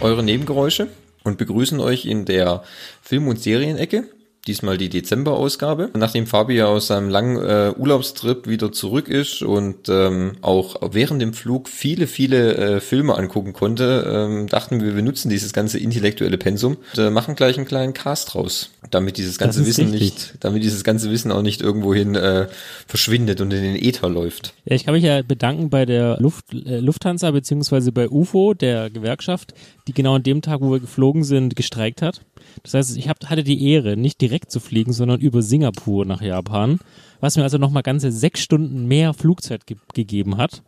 eure Nebengeräusche und begrüßen euch in der Film- und Serienecke diesmal die Dezember-Ausgabe. Nachdem Fabi ja aus seinem langen äh, Urlaubstrip wieder zurück ist und ähm, auch während dem Flug viele, viele äh, Filme angucken konnte, ähm, dachten wir, wir nutzen dieses ganze intellektuelle Pensum und äh, machen gleich einen kleinen Cast raus, damit dieses ganze Wissen richtig. nicht, damit dieses ganze Wissen auch nicht irgendwohin äh, verschwindet und in den Äther läuft. Ja, ich kann mich ja bedanken bei der Luft, äh, Lufthansa beziehungsweise bei UFO, der Gewerkschaft, die genau an dem Tag, wo wir geflogen sind, gestreikt hat. Das heißt, ich hab, hatte die Ehre, nicht direkt zu fliegen, sondern über Singapur nach Japan, was mir also nochmal ganze sechs Stunden mehr Flugzeit ge gegeben hat.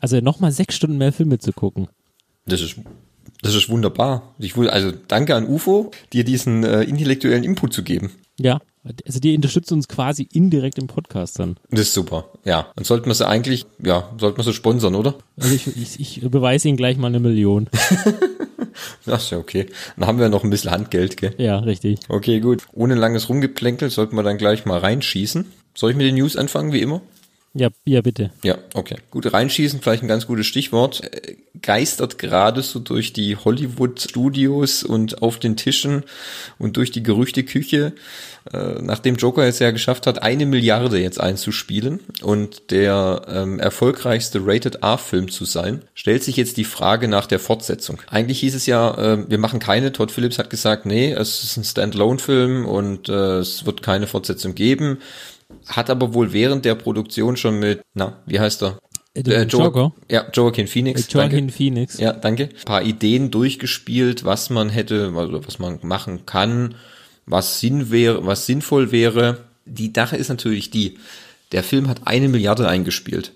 Also nochmal sechs Stunden mehr Filme zu gucken. Das ist, das ist wunderbar. Ich will, also danke an UFO, dir diesen äh, intellektuellen Input zu geben. Ja, also die unterstützt uns quasi indirekt im Podcast dann. Das ist super, ja. Und sollten wir sie eigentlich, ja, sollten wir sie sponsern, oder? Also ich, ich, ich beweise Ihnen gleich mal eine Million. Das ist ja okay. Dann haben wir noch ein bisschen Handgeld, gell? Ja, richtig. Okay, gut. Ohne langes Rumgeplänkel sollten wir dann gleich mal reinschießen. Soll ich mit den News anfangen, wie immer? Ja, ja, bitte. Ja, okay. Gut, reinschießen, vielleicht ein ganz gutes Stichwort. Äh, geistert gerade so durch die Hollywood-Studios und auf den Tischen und durch die Gerüchteküche, äh, nachdem Joker es ja geschafft hat, eine Milliarde jetzt einzuspielen und der ähm, erfolgreichste Rated-R-Film zu sein, stellt sich jetzt die Frage nach der Fortsetzung. Eigentlich hieß es ja, äh, wir machen keine. Todd Phillips hat gesagt, nee, es ist ein Standalone-Film und äh, es wird keine Fortsetzung geben hat aber wohl während der Produktion schon mit, na, wie heißt er? Äh, äh jo Joker? Ja, Joaquin Phoenix. Äh, Joaquin. Phoenix. Ja, danke. Ein paar Ideen durchgespielt, was man hätte, also was man machen kann, was Sinn wäre, was sinnvoll wäre. Die Sache ist natürlich die, der Film hat eine Milliarde eingespielt.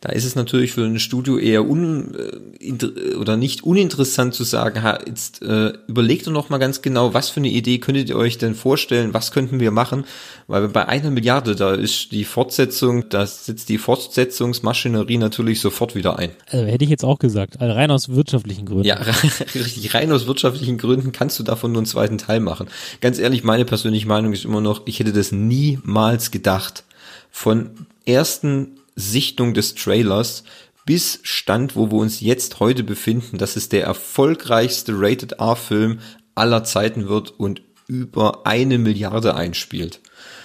Da ist es natürlich für ein Studio eher un äh, oder nicht uninteressant zu sagen, ha, jetzt äh, überlegt doch noch mal ganz genau, was für eine Idee könntet ihr euch denn vorstellen, was könnten wir machen? Weil bei einer Milliarde, da ist die Fortsetzung, da sitzt die Fortsetzungsmaschinerie natürlich sofort wieder ein. Also hätte ich jetzt auch gesagt, also rein aus wirtschaftlichen Gründen. Ja, richtig, rein aus wirtschaftlichen Gründen kannst du davon nur einen zweiten Teil machen. Ganz ehrlich, meine persönliche Meinung ist immer noch, ich hätte das niemals gedacht. Von ersten Sichtung des Trailers bis Stand, wo wir uns jetzt heute befinden, dass es der erfolgreichste Rated R-Film aller Zeiten wird und über eine Milliarde einspielt.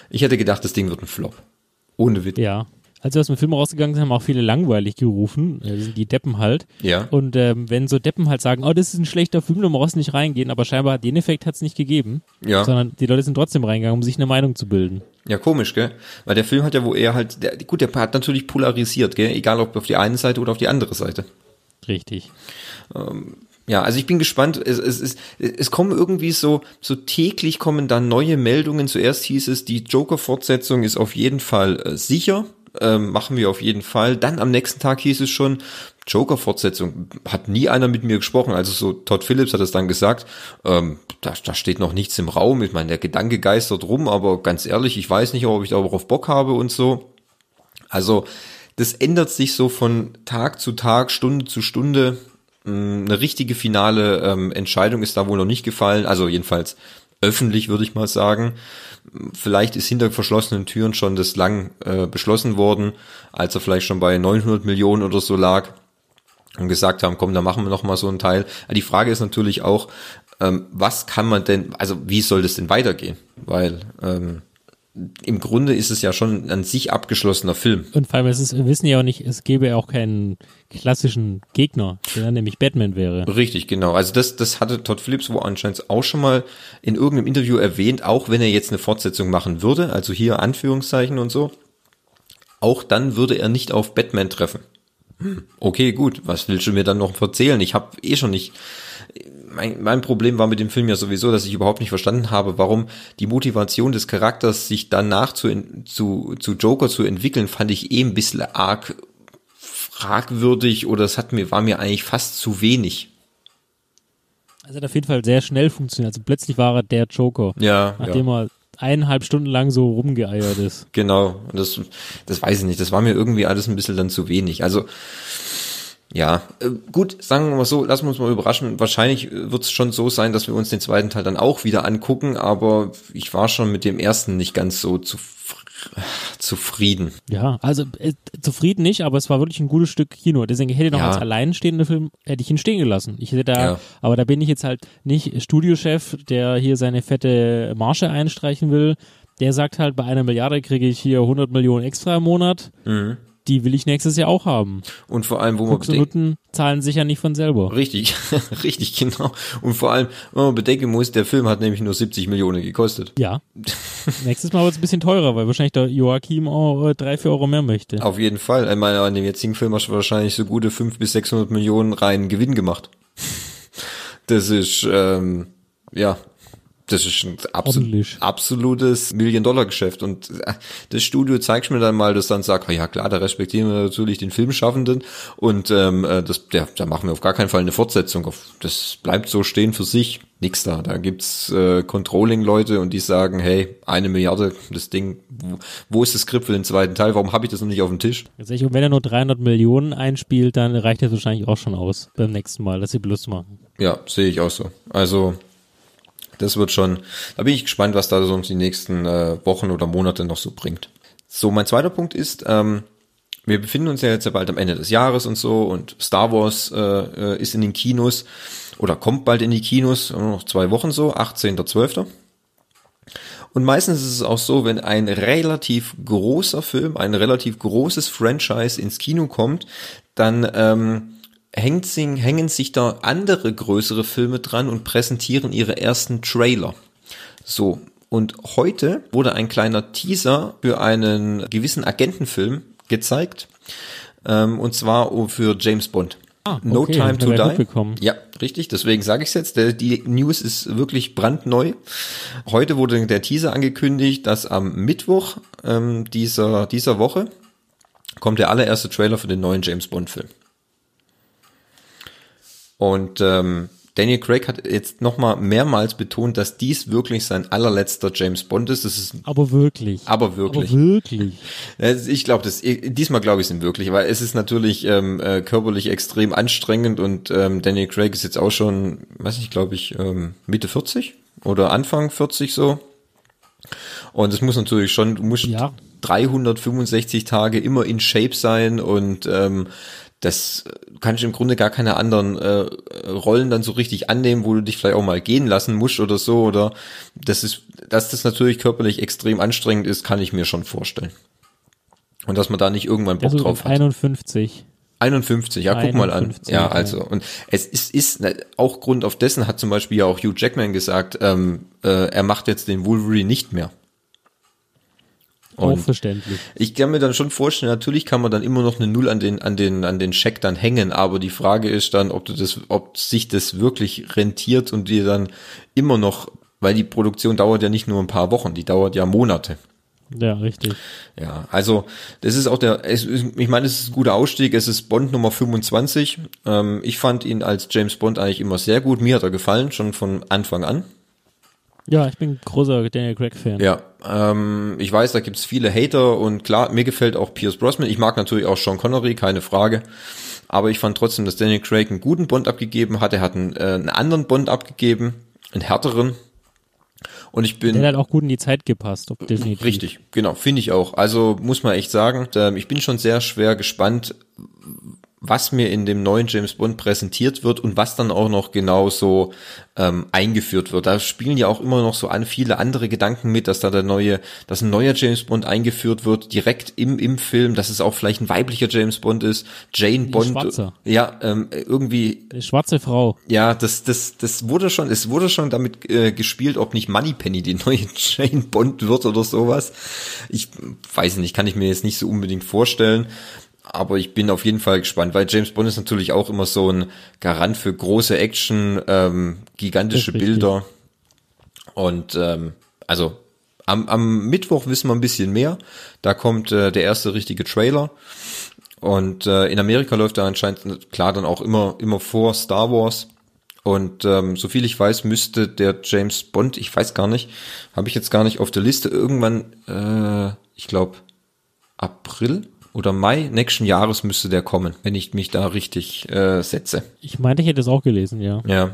Ich hätte gedacht, das Ding wird ein Flop. Ohne Witz. Ja, als wir aus dem Film rausgegangen sind, haben auch viele langweilig gerufen. Das sind die Deppen halt. Ja. Und ähm, wenn so Deppen halt sagen, oh, das ist ein schlechter Film, du brauchst nicht reingehen, aber scheinbar den Effekt hat es nicht gegeben. Ja. Sondern die Leute sind trotzdem reingegangen, um sich eine Meinung zu bilden. Ja, komisch, gell? Weil der Film hat ja, wo er halt, der, gut, der hat natürlich polarisiert, gell? Egal ob auf die eine Seite oder auf die andere Seite. Richtig. Ähm, ja, also ich bin gespannt. Es, es, es, es kommen irgendwie so, so täglich kommen da neue Meldungen. Zuerst hieß es, die Joker-Fortsetzung ist auf jeden Fall äh, sicher ähm, machen wir auf jeden Fall. Dann am nächsten Tag hieß es schon, Joker-Fortsetzung. Hat nie einer mit mir gesprochen. Also so Todd Phillips hat es dann gesagt. Ähm, da, da steht noch nichts im Raum. Ich meine, der Gedanke geistert rum, aber ganz ehrlich, ich weiß nicht, ob ich darauf Bock habe und so. Also das ändert sich so von Tag zu Tag, Stunde zu Stunde. Mm, eine richtige finale ähm, Entscheidung ist da wohl noch nicht gefallen. Also jedenfalls öffentlich, würde ich mal sagen. Vielleicht ist hinter verschlossenen Türen schon das lang äh, beschlossen worden, als er vielleicht schon bei 900 Millionen oder so lag und gesagt haben, komm, da machen wir noch mal so einen Teil. die Frage ist natürlich auch, ähm, was kann man denn, also wie soll das denn weitergehen? Weil ähm, im Grunde ist es ja schon an sich abgeschlossener Film. Und vor allem, es ist, wir wissen ja auch nicht, es gäbe ja auch keinen klassischen Gegner, der nämlich Batman wäre. Richtig, genau. Also das, das hatte Todd Phillips wo anscheinend auch schon mal in irgendeinem Interview erwähnt, auch wenn er jetzt eine Fortsetzung machen würde, also hier Anführungszeichen und so, auch dann würde er nicht auf Batman treffen. Hm, okay, gut, was willst du mir dann noch erzählen? Ich habe eh schon nicht mein, mein Problem war mit dem Film ja sowieso, dass ich überhaupt nicht verstanden habe, warum die Motivation des Charakters, sich danach zu, zu, zu Joker zu entwickeln, fand ich eh ein bisschen arg fragwürdig oder es hat mir, war mir eigentlich fast zu wenig. Also hat auf jeden Fall sehr schnell funktioniert. Also plötzlich war er der Joker. Ja. Nachdem ja. er eineinhalb Stunden lang so rumgeeiert ist. Genau. Das, das weiß ich nicht. Das war mir irgendwie alles ein bisschen dann zu wenig. Also, ja, äh, gut, sagen wir mal so, lassen wir uns mal überraschen. Wahrscheinlich wird es schon so sein, dass wir uns den zweiten Teil dann auch wieder angucken, aber ich war schon mit dem ersten nicht ganz so zufrieden zufrieden. Ja, also äh, zufrieden nicht, aber es war wirklich ein gutes Stück Kino. Deswegen hätte ich noch Ja. als alleinstehender Film, hätte ich ihn stehen gelassen. Ich hätte da, Ja. aber da bin ich jetzt halt nicht Studiochef, der hier seine fette Marge einstreichen will. Der sagt halt, bei einer Milliarde kriege ich hier 100 Millionen extra im Monat. Mhm. Die will ich nächstes Jahr auch haben. Und vor allem, wo man Nutten zahlen sich ja nicht von selber. richtig, richtig, genau. Und vor allem, wenn man bedenken muss, der Film hat nämlich nur 70 Millionen gekostet. Ja. Nächstes Mal wird es ein bisschen teurer, weil wahrscheinlich der Joachim auch äh, drei, vier Euro mehr möchte. Auf jeden Fall. Ich meine, an dem jetzigen Film hast du wahrscheinlich so gute 500 bis 600 Millionen reinen Gewinn gemacht. Das ist, ähm, ja, das ist ein Ordentlich. absolutes Million-Dollar-Geschäft. Und äh, das Studio zeigt mir dann mal, dass dann sagt, oh ja klar, da respektieren wir natürlich den Filmschaffenden und ähm, äh, das, der, da machen wir auf gar keinen Fall eine Fortsetzung. Das bleibt so stehen für sich. Nix da. Da gibt's äh, Controlling-Leute und die sagen, hey, eine Milliarde, das Ding, wo, wo ist das Skript für den zweiten Teil? Warum habe ich das noch nicht auf dem Tisch? Tatsächlich, Und wenn er nur 300 Millionen einspielt, dann reicht das wahrscheinlich auch schon aus beim nächsten Mal, dass sie Plus machen. Ja, sehe ich auch so. Also das wird schon, da bin ich gespannt, was da so uns die nächsten äh, Wochen oder Monate noch so bringt. So, mein zweiter Punkt ist, ähm, wir befinden uns ja jetzt ja bald am Ende des Jahres und so und Star Wars äh, äh, ist in den Kinos oder kommt bald in die Kinos, noch zwei Wochen so, 18.12. Und meistens ist es auch so, wenn ein relativ großer Film, ein relativ großes Franchise ins Kino kommt, dann ähm, hängen sich da andere größere Filme dran und präsentieren ihre ersten Trailer. So, und heute wurde ein kleiner Teaser für einen gewissen Agentenfilm gezeigt, ähm, und zwar für James Bond. Ah, no okay, Time hab to Die. Ja, richtig, deswegen sage ich es jetzt. Der, die News ist wirklich brandneu. Heute wurde der Teaser angekündigt, dass am Mittwoch ähm, dieser, dieser Woche kommt der allererste Trailer für den neuen James Bond-Film. Und ähm, Daniel Craig hat jetzt nochmal mehrmals betont, dass dies wirklich sein allerletzter James Bond ist. Das ist Aber wirklich. aber wirklich. Aber wirklich. Ich glaube, das diesmal glaube ich es ihm wirklich, weil es ist natürlich ähm, äh, körperlich extrem anstrengend und ähm, Daniel Craig ist jetzt auch schon, weiß nicht, glaube ich, ähm, Mitte 40 oder Anfang 40 so. Und es muss natürlich schon, du musst Ja. 365 Tage immer in Shape sein und ähm, das kann ich im Grunde gar keine anderen äh, Rollen dann so richtig annehmen, wo du dich vielleicht auch mal gehen lassen musst oder so oder das ist, dass das natürlich körperlich extrem anstrengend ist, kann ich mir schon vorstellen. Und dass man da nicht irgendwann Bock Also drauf hat. 51. 51, ja, guck mal an. 51, Ja, ja. also, und es ist, ist ne, auch Grund auf dessen hat zum Beispiel ja auch Hugh Jackman gesagt, ähm, äh, er macht jetzt den Wolverine nicht mehr. Auch Und verständlich. ich kann mir dann schon vorstellen, natürlich kann man dann immer noch eine Null an den, an den, an den Scheck dann hängen, aber die Frage ist dann, ob du das, ob sich das wirklich rentiert und dir dann immer noch, weil die Produktion dauert ja nicht nur ein paar Wochen, die dauert ja Monate. Ja, richtig. Ja, also das ist auch der, es, ich meine, es ist ein guter Ausstieg, es ist Bond Nummer 25. Ähm, ich fand ihn als James Bond eigentlich immer sehr gut, mir hat er gefallen, schon von Anfang an. Ja, ich bin großer Daniel Craig-Fan. Ja, ähm, ich weiß, da gibt's viele Hater und klar, mir gefällt auch Pierce Brosnan. Ich mag natürlich auch Sean Connery, keine Frage. Aber ich fand trotzdem, dass Daniel Craig einen guten Bond abgegeben hat. Er hat einen, äh, einen anderen Bond abgegeben, einen härteren. Und ich bin Der hat auch gut in die Zeit gepasst, ob definitiv. Richtig, genau, finde ich auch. Also muss man echt sagen, ähm, ich bin schon sehr schwer gespannt, was mir in dem neuen James Bond präsentiert wird und was dann auch noch genau so ähm, eingeführt wird. Da spielen ja auch immer noch so an viele andere Gedanken mit, dass da der neue, dass ein neuer James Bond eingeführt wird, direkt im, im Film, dass es auch vielleicht ein weiblicher James Bond ist, Jane Bond. Schwarzer. Ja, ähm, irgendwie Eine schwarze Frau. ja, das, das, das wurde schon, es wurde schon damit äh, gespielt, ob nicht Moneypenny die neue Jane Bond wird oder sowas. Ich weiß nicht, kann ich mir jetzt nicht so unbedingt vorstellen. Aber ich bin auf jeden Fall gespannt, weil James Bond ist natürlich auch immer so ein Garant für große Action, ähm, gigantische. Bilder. Und ähm, also am, am Mittwoch wissen wir ein bisschen mehr. Da kommt äh, der erste richtige Trailer. Und äh, in Amerika läuft er anscheinend klar dann auch immer immer vor Star Wars. Und ähm, soviel ich weiß, müsste der James Bond, ich weiß gar nicht, habe ich jetzt gar nicht auf der Liste, irgendwann, äh, ich glaube, April oder Mai nächsten Jahres müsste der kommen, wenn ich mich da richtig äh, setze. Ich meinte, ich hätte es auch gelesen, ja. Ja.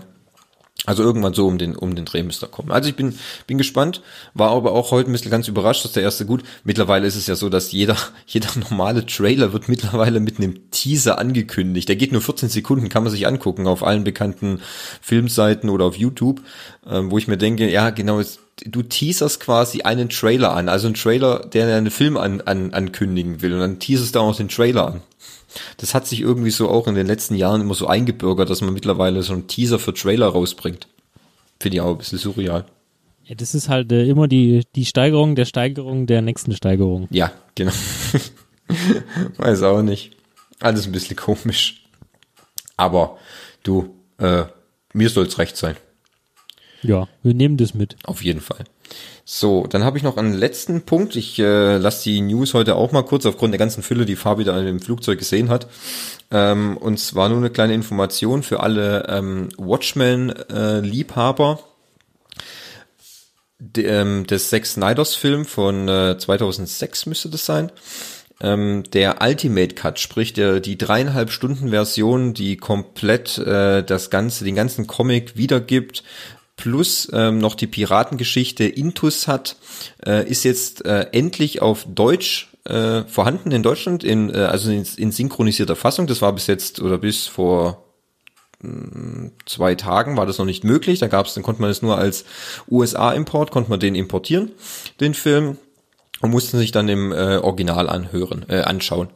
Also irgendwann so um den, um den Dreh müsste er kommen. Also ich bin, bin gespannt, war aber auch heute ein bisschen ganz überrascht, dass der erste gut. Mittlerweile ist es ja so, dass jeder, jeder normale Trailer wird mittlerweile mit einem Teaser angekündigt. Der geht nur 14 Sekunden, kann man sich angucken auf allen bekannten Filmseiten oder auf YouTube, ähm, wo ich mir denke, ja, genau, du teaserst quasi einen Trailer an. Also ein Trailer, der einen Film an, an, ankündigen will. Und dann teaserst du auch den Trailer an. Das hat sich irgendwie so auch in den letzten Jahren immer so eingebürgert, dass man mittlerweile so einen Teaser für Trailer rausbringt. Finde ich auch ein bisschen surreal. Ja, das ist halt äh, immer die, die Steigerung der Steigerung der nächsten Steigerung. Ja, genau. Weiß auch nicht. Alles ein bisschen komisch. Aber du, äh, mir soll's recht sein. Ja, wir nehmen das mit. Auf jeden Fall. So, dann habe ich noch einen letzten Punkt. Ich äh, lasse die News heute auch mal kurz aufgrund der ganzen Fülle, die Fabi da dem Flugzeug gesehen hat. Ähm, und zwar nur eine kleine Information für alle ähm, Watchmen-Liebhaber. Äh, ähm, des Zack Snyders Film von äh, 2006 müsste das sein. Ähm, der Ultimate Cut, sprich der die dreieinhalb Stunden Version, die komplett äh, das ganze, den ganzen Comic wiedergibt, plus ähm, noch die Piratengeschichte Intus hat, äh, ist jetzt äh, endlich auf Deutsch äh, vorhanden in Deutschland, in, äh, also in, in synchronisierter Fassung. Das war bis jetzt oder bis vor mm, zwei Tagen war das noch nicht möglich. Da gab es, dann konnte man es nur als USA-Import, konnte man den importieren, den Film, und musste sich dann im äh, Original anhören, äh, anschauen.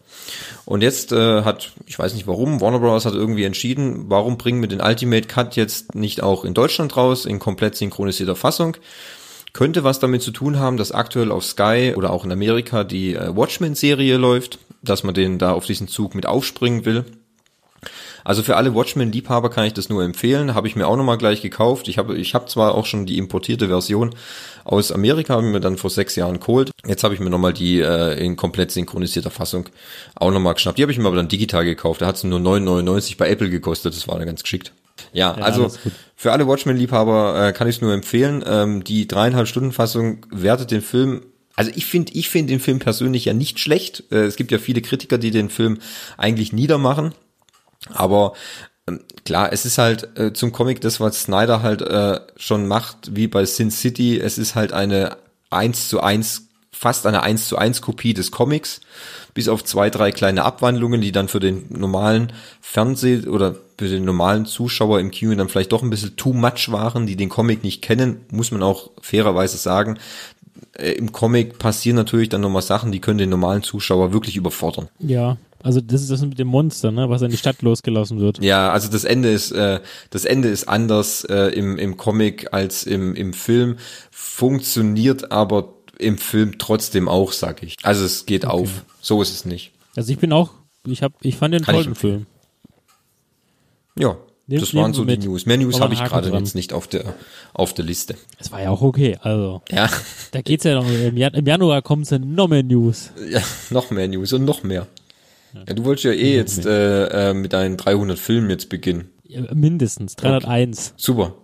Und jetzt äh, hat, ich weiß nicht warum, Warner Bros. hat irgendwie entschieden, warum bringen wir den Ultimate Cut jetzt nicht auch in Deutschland raus, in komplett synchronisierter Fassung. Könnte was damit zu tun haben, dass aktuell auf Sky oder auch in Amerika die äh, Watchmen-Serie läuft, dass man den da auf diesen Zug mit aufspringen will. Also für alle Watchmen-Liebhaber kann ich das nur empfehlen. Habe ich mir auch nochmal gleich gekauft. Ich habe ich hab zwar auch schon die importierte Version aus Amerika, habe ich mir dann vor sechs Jahren geholt. Jetzt habe ich mir nochmal die äh, in komplett synchronisierter Fassung auch nochmal geschnappt. Die habe ich mir aber dann digital gekauft. Da hat es nur 9,99 bei Apple gekostet. Das war dann ganz geschickt. Ja, ja also für alle Watchmen-Liebhaber äh, kann ich es nur empfehlen. Ähm, die dreieinhalb Stunden Fassung wertet den Film also ich finde, ich finde den Film persönlich ja nicht schlecht. Äh, es gibt ja viele Kritiker, die den Film eigentlich niedermachen. Aber ähm, klar, es ist halt äh, zum Comic das, was Snyder halt äh, schon macht, wie bei Sin City. Es ist halt eine eins zu eins, fast eine eins zu eins Kopie des Comics, bis auf zwei, drei kleine Abwandlungen, die dann für den normalen Fernseh- oder für den normalen Zuschauer im Kino dann vielleicht doch ein bisschen too much waren, die den Comic nicht kennen, muss man auch fairerweise sagen. Äh, Im Comic passieren natürlich dann nochmal Sachen, die können den normalen Zuschauer wirklich überfordern. Ja, also das ist das mit dem Monster, ne, was in die Stadt losgelassen wird. Ja, also das Ende ist äh, das Ende ist anders äh, im im Comic als im im Film, funktioniert aber im Film trotzdem auch, sag ich. Also es geht okay. auf. So ist es nicht. Also ich bin auch, ich habe, ich fand den Kann tollen Film. Ja, Nehm, das waren so die News. Mehr News habe ich gerade jetzt nicht auf der auf der Liste. Es war ja auch okay. Also ja, da geht's ja noch. Im, Jan im Januar kommen dann noch mehr News. Ja, noch mehr News und noch mehr. Ja, du wolltest ja eh jetzt äh, äh, mit deinen 300 Filmen jetzt beginnen. Ja, mindestens, 301. Okay. Super.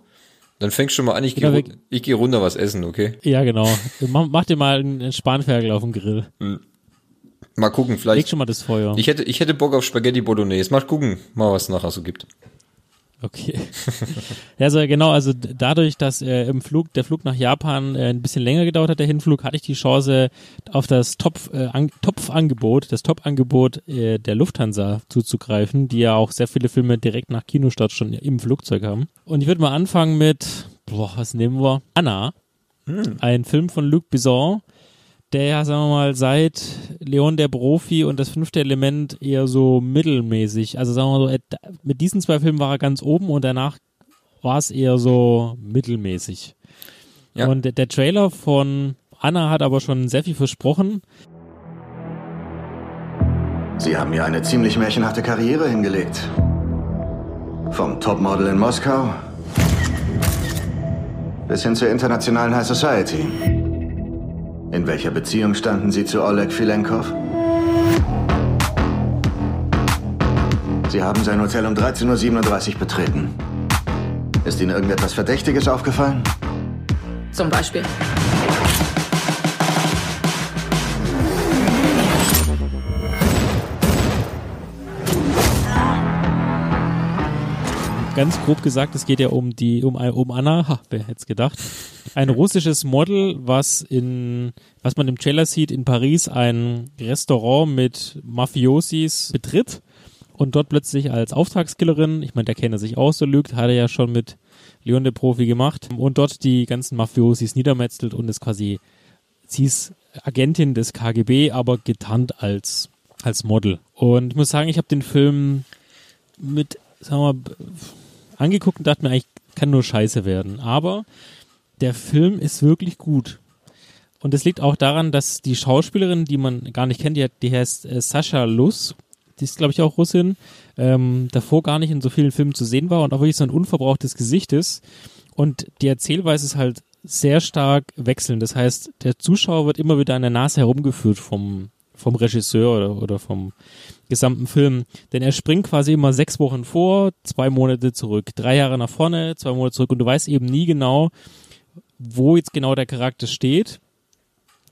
Dann fängst du mal an, ich gehe genau, ich geh runter was essen, okay? Ja, genau. mach, mach dir mal einen Spanferkel auf dem Grill. Hm. Mal gucken, vielleicht. Leg schon mal das Feuer. Ich hätte, ich hätte Bock auf Spaghetti Bolognese. Mal gucken, mal was nachher so gibt. Okay. ja, also genau, also dadurch, dass äh, im Flug, der Flug nach Japan äh, ein bisschen länger gedauert hat, der Hinflug, hatte ich die Chance, auf das Topf, äh, an, Topfangebot, das Top-Angebot äh, der Lufthansa zuzugreifen, die ja auch sehr viele Filme direkt nach Kinostart schon im Flugzeug haben. Und ich würde mal anfangen mit, boah, was nehmen wir? Anna. Hm. Ein Film von Luc Besson, der ja, sagen wir mal, seit Leon der Profi und das fünfte Element eher so mittelmäßig. Also sagen wir mal so, mit diesen zwei Filmen war er ganz oben und danach war es eher so mittelmäßig. Ja. Und der, der Trailer von Anna hat aber schon sehr viel versprochen. Sie haben ja eine ziemlich märchenhafte Karriere hingelegt. Vom Topmodel in Moskau bis hin zur internationalen High Society. In welcher Beziehung standen Sie zu Oleg Filenkov? Sie haben sein Hotel um 13.37 Uhr betreten. Ist Ihnen irgendetwas Verdächtiges aufgefallen? Zum Beispiel. Ganz grob gesagt, es geht ja um die, um, um Anna, ha, wer hätte es gedacht, ein russisches Model, was in, was man im Trailer sieht, in Paris ein Restaurant mit Mafiosis betritt und dort plötzlich als Auftragskillerin, ich meine, der kennt er sich aus, so lügt, hat er ja schon mit Leon der Profi gemacht und dort die ganzen Mafiosis niedermetzelt und ist quasi, sie ist Agentin des KGB, aber getarnt als, als Model. Und ich muss sagen, ich habe den Film mit, sagen wir mal, angeguckt und dachte mir eigentlich, kann nur scheiße werden. Aber der Film ist wirklich gut. Und es liegt auch daran, dass die Schauspielerin, die man gar nicht kennt, die, die heißt äh, Sascha Luz, die ist, glaube ich, auch Russin, ähm, davor gar nicht in so vielen Filmen zu sehen war und auch wirklich so ein unverbrauchtes Gesicht ist. Und die Erzählweise ist halt sehr stark wechselnd. Das heißt, der Zuschauer wird immer wieder an der Nase herumgeführt vom, vom Regisseur oder, oder vom gesamten Film. Denn er springt quasi immer sechs Wochen vor, zwei Monate zurück, drei Jahre nach vorne, zwei Monate zurück und du weißt eben nie genau, wo jetzt genau der Charakter steht.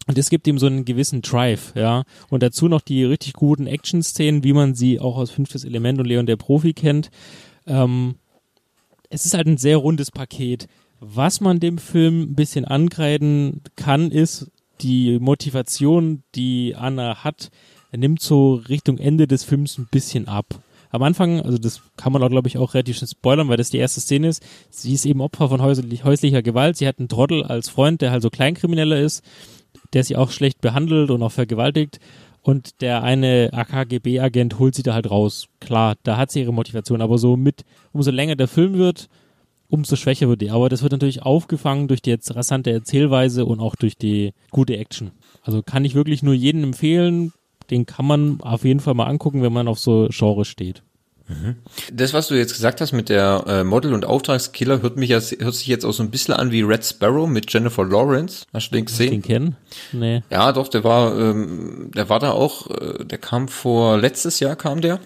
Und es gibt ihm so einen gewissen Drive, ja. Und dazu noch die richtig guten Action-Szenen, wie man sie auch aus Fünftes Element und Leon der Profi kennt. Ähm, es ist halt ein sehr rundes Paket. Was man dem Film ein bisschen angreifen kann, ist die Motivation, die Anna hat, nimmt so Richtung Ende des Films ein bisschen ab. Am Anfang, also das kann man auch, glaube ich, auch relativ schnell spoilern, weil das die erste Szene ist. Sie ist eben Opfer von häuslich, häuslicher Gewalt. Sie hat einen Trottel als Freund, der halt so Kleinkrimineller ist der sie auch schlecht behandelt und auch vergewaltigt. Und der eine AKGB-Agent holt sie da halt raus. Klar, da hat sie ihre Motivation, aber so mit, umso länger der Film wird, umso schwächer wird die. Aber das wird natürlich aufgefangen durch die jetzt rasante Erzählweise und auch durch die gute Action. Also kann ich wirklich nur jedem empfehlen. Den kann man auf jeden Fall mal angucken, wenn man auf so Genre steht. Das, was du jetzt gesagt hast mit der äh, Model- und Auftragskiller, hört mich jetzt, hört sich jetzt auch so ein bisschen an wie Red Sparrow mit Jennifer Lawrence. Hast du den gesehen? Den kennen? Nee. Ja, doch, der war, ähm, der war da auch, äh, der kam vor, letztes Jahr kam der.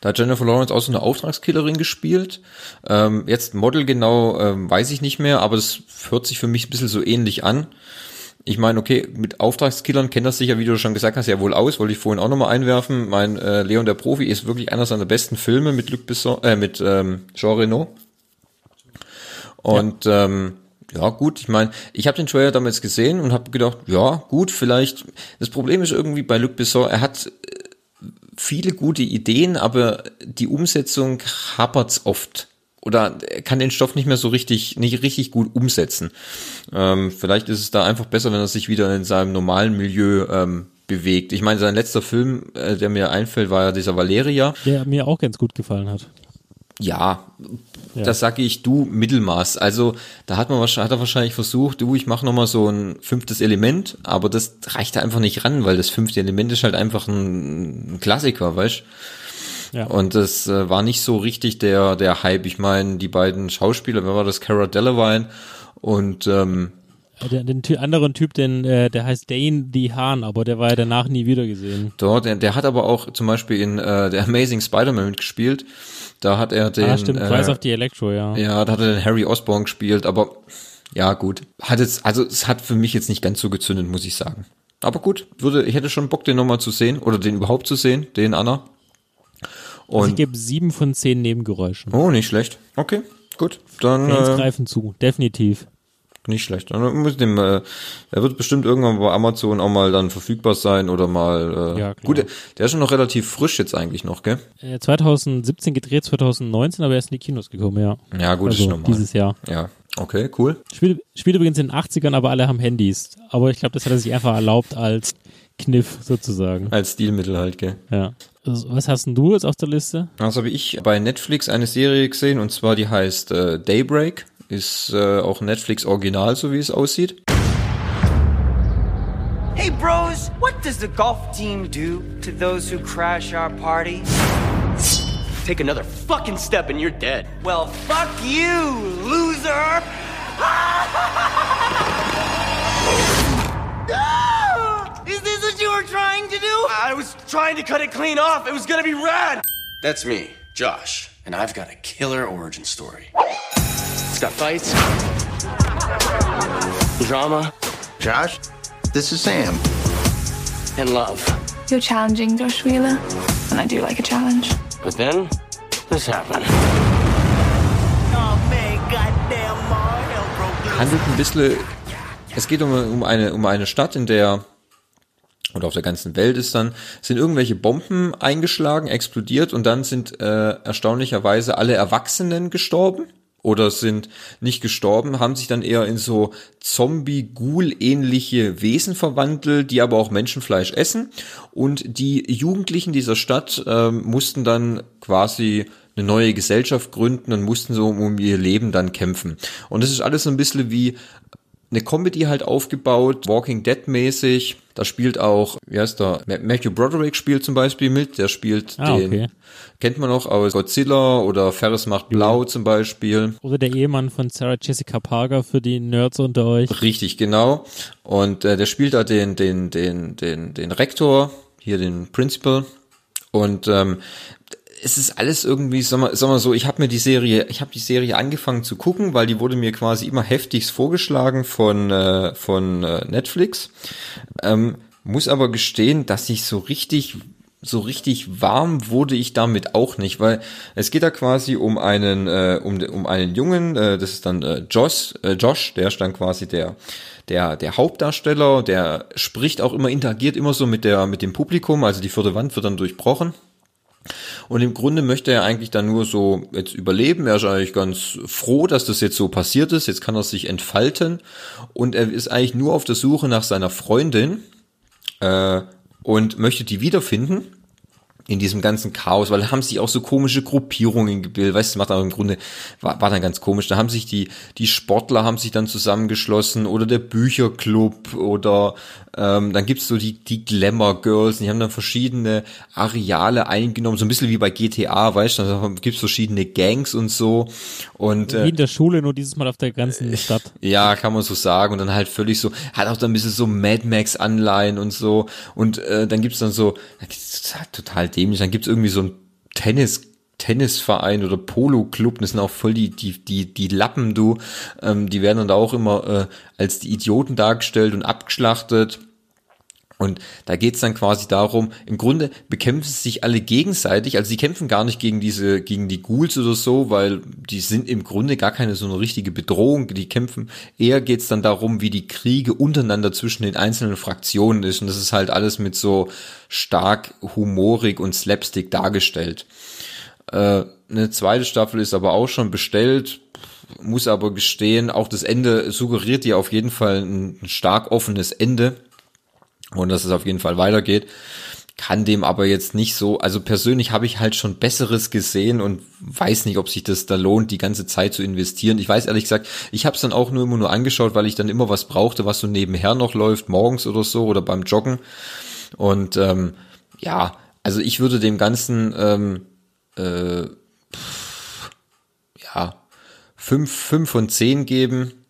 Da hat Jennifer Lawrence auch so eine Auftragskillerin gespielt. Ähm, jetzt Model genau, ähm, weiß ich nicht mehr, aber das hört sich für mich ein bisschen so ähnlich an ich meine, okay, mit Auftragskillern kennt das sicher, wie du schon gesagt hast, ja wohl aus, wollte ich vorhin auch nochmal einwerfen. Mein äh, Leon der Profi ist wirklich einer seiner besten Filme mit Luc Besson, äh, mit ähm, Jean Reno. Und ja. ähm, ja, gut, ich meine, ich habe den Trailer damals gesehen und habe gedacht, ja, gut, vielleicht. Das Problem ist irgendwie bei Luc Besson, er hat viele gute Ideen, aber die Umsetzung hapert's oft oder er kann den Stoff nicht mehr so richtig, nicht richtig gut umsetzen. Ähm, vielleicht ist es da einfach besser, wenn er sich wieder in seinem normalen Milieu ähm, bewegt. Ich meine, sein letzter Film, äh, der mir einfällt, war ja dieser Valeria. Der mir auch ganz gut gefallen hat. Ja, ja. das sage ich du Mittelmaß. Also da hat man wahrscheinlich, hat er wahrscheinlich versucht, du, ich mache nochmal so ein fünftes Element, aber das reicht da einfach nicht ran, weil das fünfte Element ist halt einfach ein, ein Klassiker, weißt? Ja. Und das äh, war nicht so richtig der, der Hype. Ich meine, die beiden Schauspieler, wer war das? Cara Delevingne und ähm, den, den anderen Typ, den, äh, der heißt Dane the Hahn, aber der war ja danach nie wieder gesehen. Dort, der, der hat aber auch zum Beispiel in äh, der Amazing Spider-Man mitgespielt. Da hat er den. Ah, stimmt, äh, Rise of the Electro, ja. Ja, da hat er den Harry Osborn gespielt, aber ja, gut. Hat jetzt, also es hat für mich jetzt nicht ganz so gezündet, muss ich sagen. Aber gut, würde, ich hätte schon Bock, den nochmal zu sehen oder den überhaupt zu sehen, den Anna. Und also ich gebe sieben von zehn Nebengeräuschen. Oh, nicht schlecht. Okay, gut. Dann Fans äh, greifen zu, definitiv. Nicht schlecht. Dem, äh, er wird bestimmt irgendwann bei Amazon auch mal dann verfügbar sein oder mal. Äh, ja, klar. Gut, der ist schon noch relativ frisch jetzt eigentlich noch, gell? 2017 äh, gedreht, 2019, aber er ist in die Kinos gekommen, ja. Ja, gut, also, ist normal. Dieses Jahr. Ja, okay, cool. Spielt, spielt übrigens in den 80ern, aber alle haben Handys. Aber ich glaube, das hat er sich einfach erlaubt als Kniff sozusagen. Als Stilmittel halt, gell? Ja. Also, was hast denn du jetzt auf der Liste? Also habe ich bei Netflix eine Serie gesehen und zwar die heißt äh, Daybreak. Ist äh, auch Netflix Original, so wie es aussieht. Hey bros, what does the golf team do to those who crash our party? Take another fucking step and you're dead. Well, fuck you, loser! Is this what you were trying to do? I was trying to cut it clean off. It was gonna be rad. That's me, Josh, and I've got a killer origin story got fights, drama. Josh, this is Sam. And love. You're challenging, Josh Wheeler, and I do like a challenge. But then, this happened. Oh man, goddamn, Marvel Handelt ein bisschen. Es geht um, um, eine, um eine Stadt, in der oder auf der ganzen Welt ist dann, sind irgendwelche Bomben eingeschlagen, explodiert und dann sind äh, erstaunlicherweise alle Erwachsenen gestorben oder sind nicht gestorben, haben sich dann eher in so Zombie-Ghoul-ähnliche Wesen verwandelt, die aber auch Menschenfleisch essen. Und die Jugendlichen dieser Stadt ähm, mussten dann quasi eine neue Gesellschaft gründen und mussten so um ihr Leben dann kämpfen. Und das ist alles so ein bisschen wie eine Comedy halt aufgebaut, Walking Dead mäßig. Da spielt auch, wie heißt der, Matthew Broderick spielt zum Beispiel mit, der spielt Ah, den, okay. kennt man noch aus Godzilla oder Ferris macht blau zum Beispiel. Oder der Ehemann von Sarah Jessica Parker für die Nerds unter euch. Richtig, genau. Und äh, der spielt da den, den, den, den, den Rektor, hier den Principal. Und ähm, es ist alles irgendwie, sag mal, sag mal so, ich habe mir die Serie, ich habe die Serie angefangen zu gucken, weil die wurde mir quasi immer heftigst vorgeschlagen von äh, von äh, Netflix. Ähm, muss aber gestehen, dass ich so richtig so richtig warm wurde ich damit auch nicht, weil es geht da quasi um einen äh, um um einen Jungen, äh, das ist dann äh, Josh, äh, Josh, der ist dann quasi der der der Hauptdarsteller, der spricht auch immer interagiert immer so mit der mit dem Publikum, also die vierte Wand wird dann durchbrochen. Und im Grunde möchte er eigentlich dann nur so jetzt überleben. Er ist eigentlich ganz froh, dass das jetzt so passiert ist. Jetzt kann er sich entfalten. Und er ist eigentlich nur auf der Suche nach seiner Freundin äh, und möchte die wiederfinden in diesem ganzen Chaos, weil da haben sich auch so komische Gruppierungen gebildet, weißt du, macht aber im Grunde, war, war dann ganz komisch, da haben sich die, die Sportler haben sich dann zusammengeschlossen oder der Bücherclub oder ähm, dann gibt's so die, die Glamour Girls, die haben dann verschiedene Areale eingenommen, so ein bisschen wie bei GTA, weißt du, da gibt's verschiedene Gangs und so und Wie äh, in der Schule, nur dieses Mal auf der ganzen Stadt. ja, kann man so sagen. Und dann halt völlig so, hat auch dann ein bisschen so Mad Max Anleihen und so. Und äh, dann gibt's dann so, das ist halt total dämlich, dann gibt's irgendwie so ein Tennis, Tennisverein oder Polo-Club, das sind auch voll die, die, die, die Lappen, du. Ähm, die werden dann da auch immer äh, als die Idioten dargestellt und abgeschlachtet. Und da geht's dann quasi darum, im Grunde bekämpfen sich alle gegenseitig, also sie kämpfen gar nicht gegen diese, gegen die Ghouls oder so, weil die sind im Grunde gar keine so eine richtige Bedrohung, die kämpfen, eher geht's dann darum, wie die Kriege untereinander zwischen den einzelnen Fraktionen ist. Und das ist halt alles mit so stark humorig und slapstick dargestellt. Äh, eine zweite Staffel ist aber auch schon bestellt, muss aber gestehen, auch das Ende suggeriert dir auf jeden Fall ein stark offenes Ende und dass es auf jeden Fall weitergeht. Kann dem aber jetzt nicht so, also persönlich habe ich halt schon Besseres gesehen und weiß nicht, ob sich das da lohnt, die ganze Zeit zu investieren. Ich weiß ehrlich gesagt, ich habe es dann auch nur immer nur angeschaut, weil ich dann immer was brauchte, was so nebenher noch läuft, morgens oder so oder beim Joggen. Und ähm, ja, also ich würde dem Ganzen ähm, äh, pff, ja fünf, fünf von zehn geben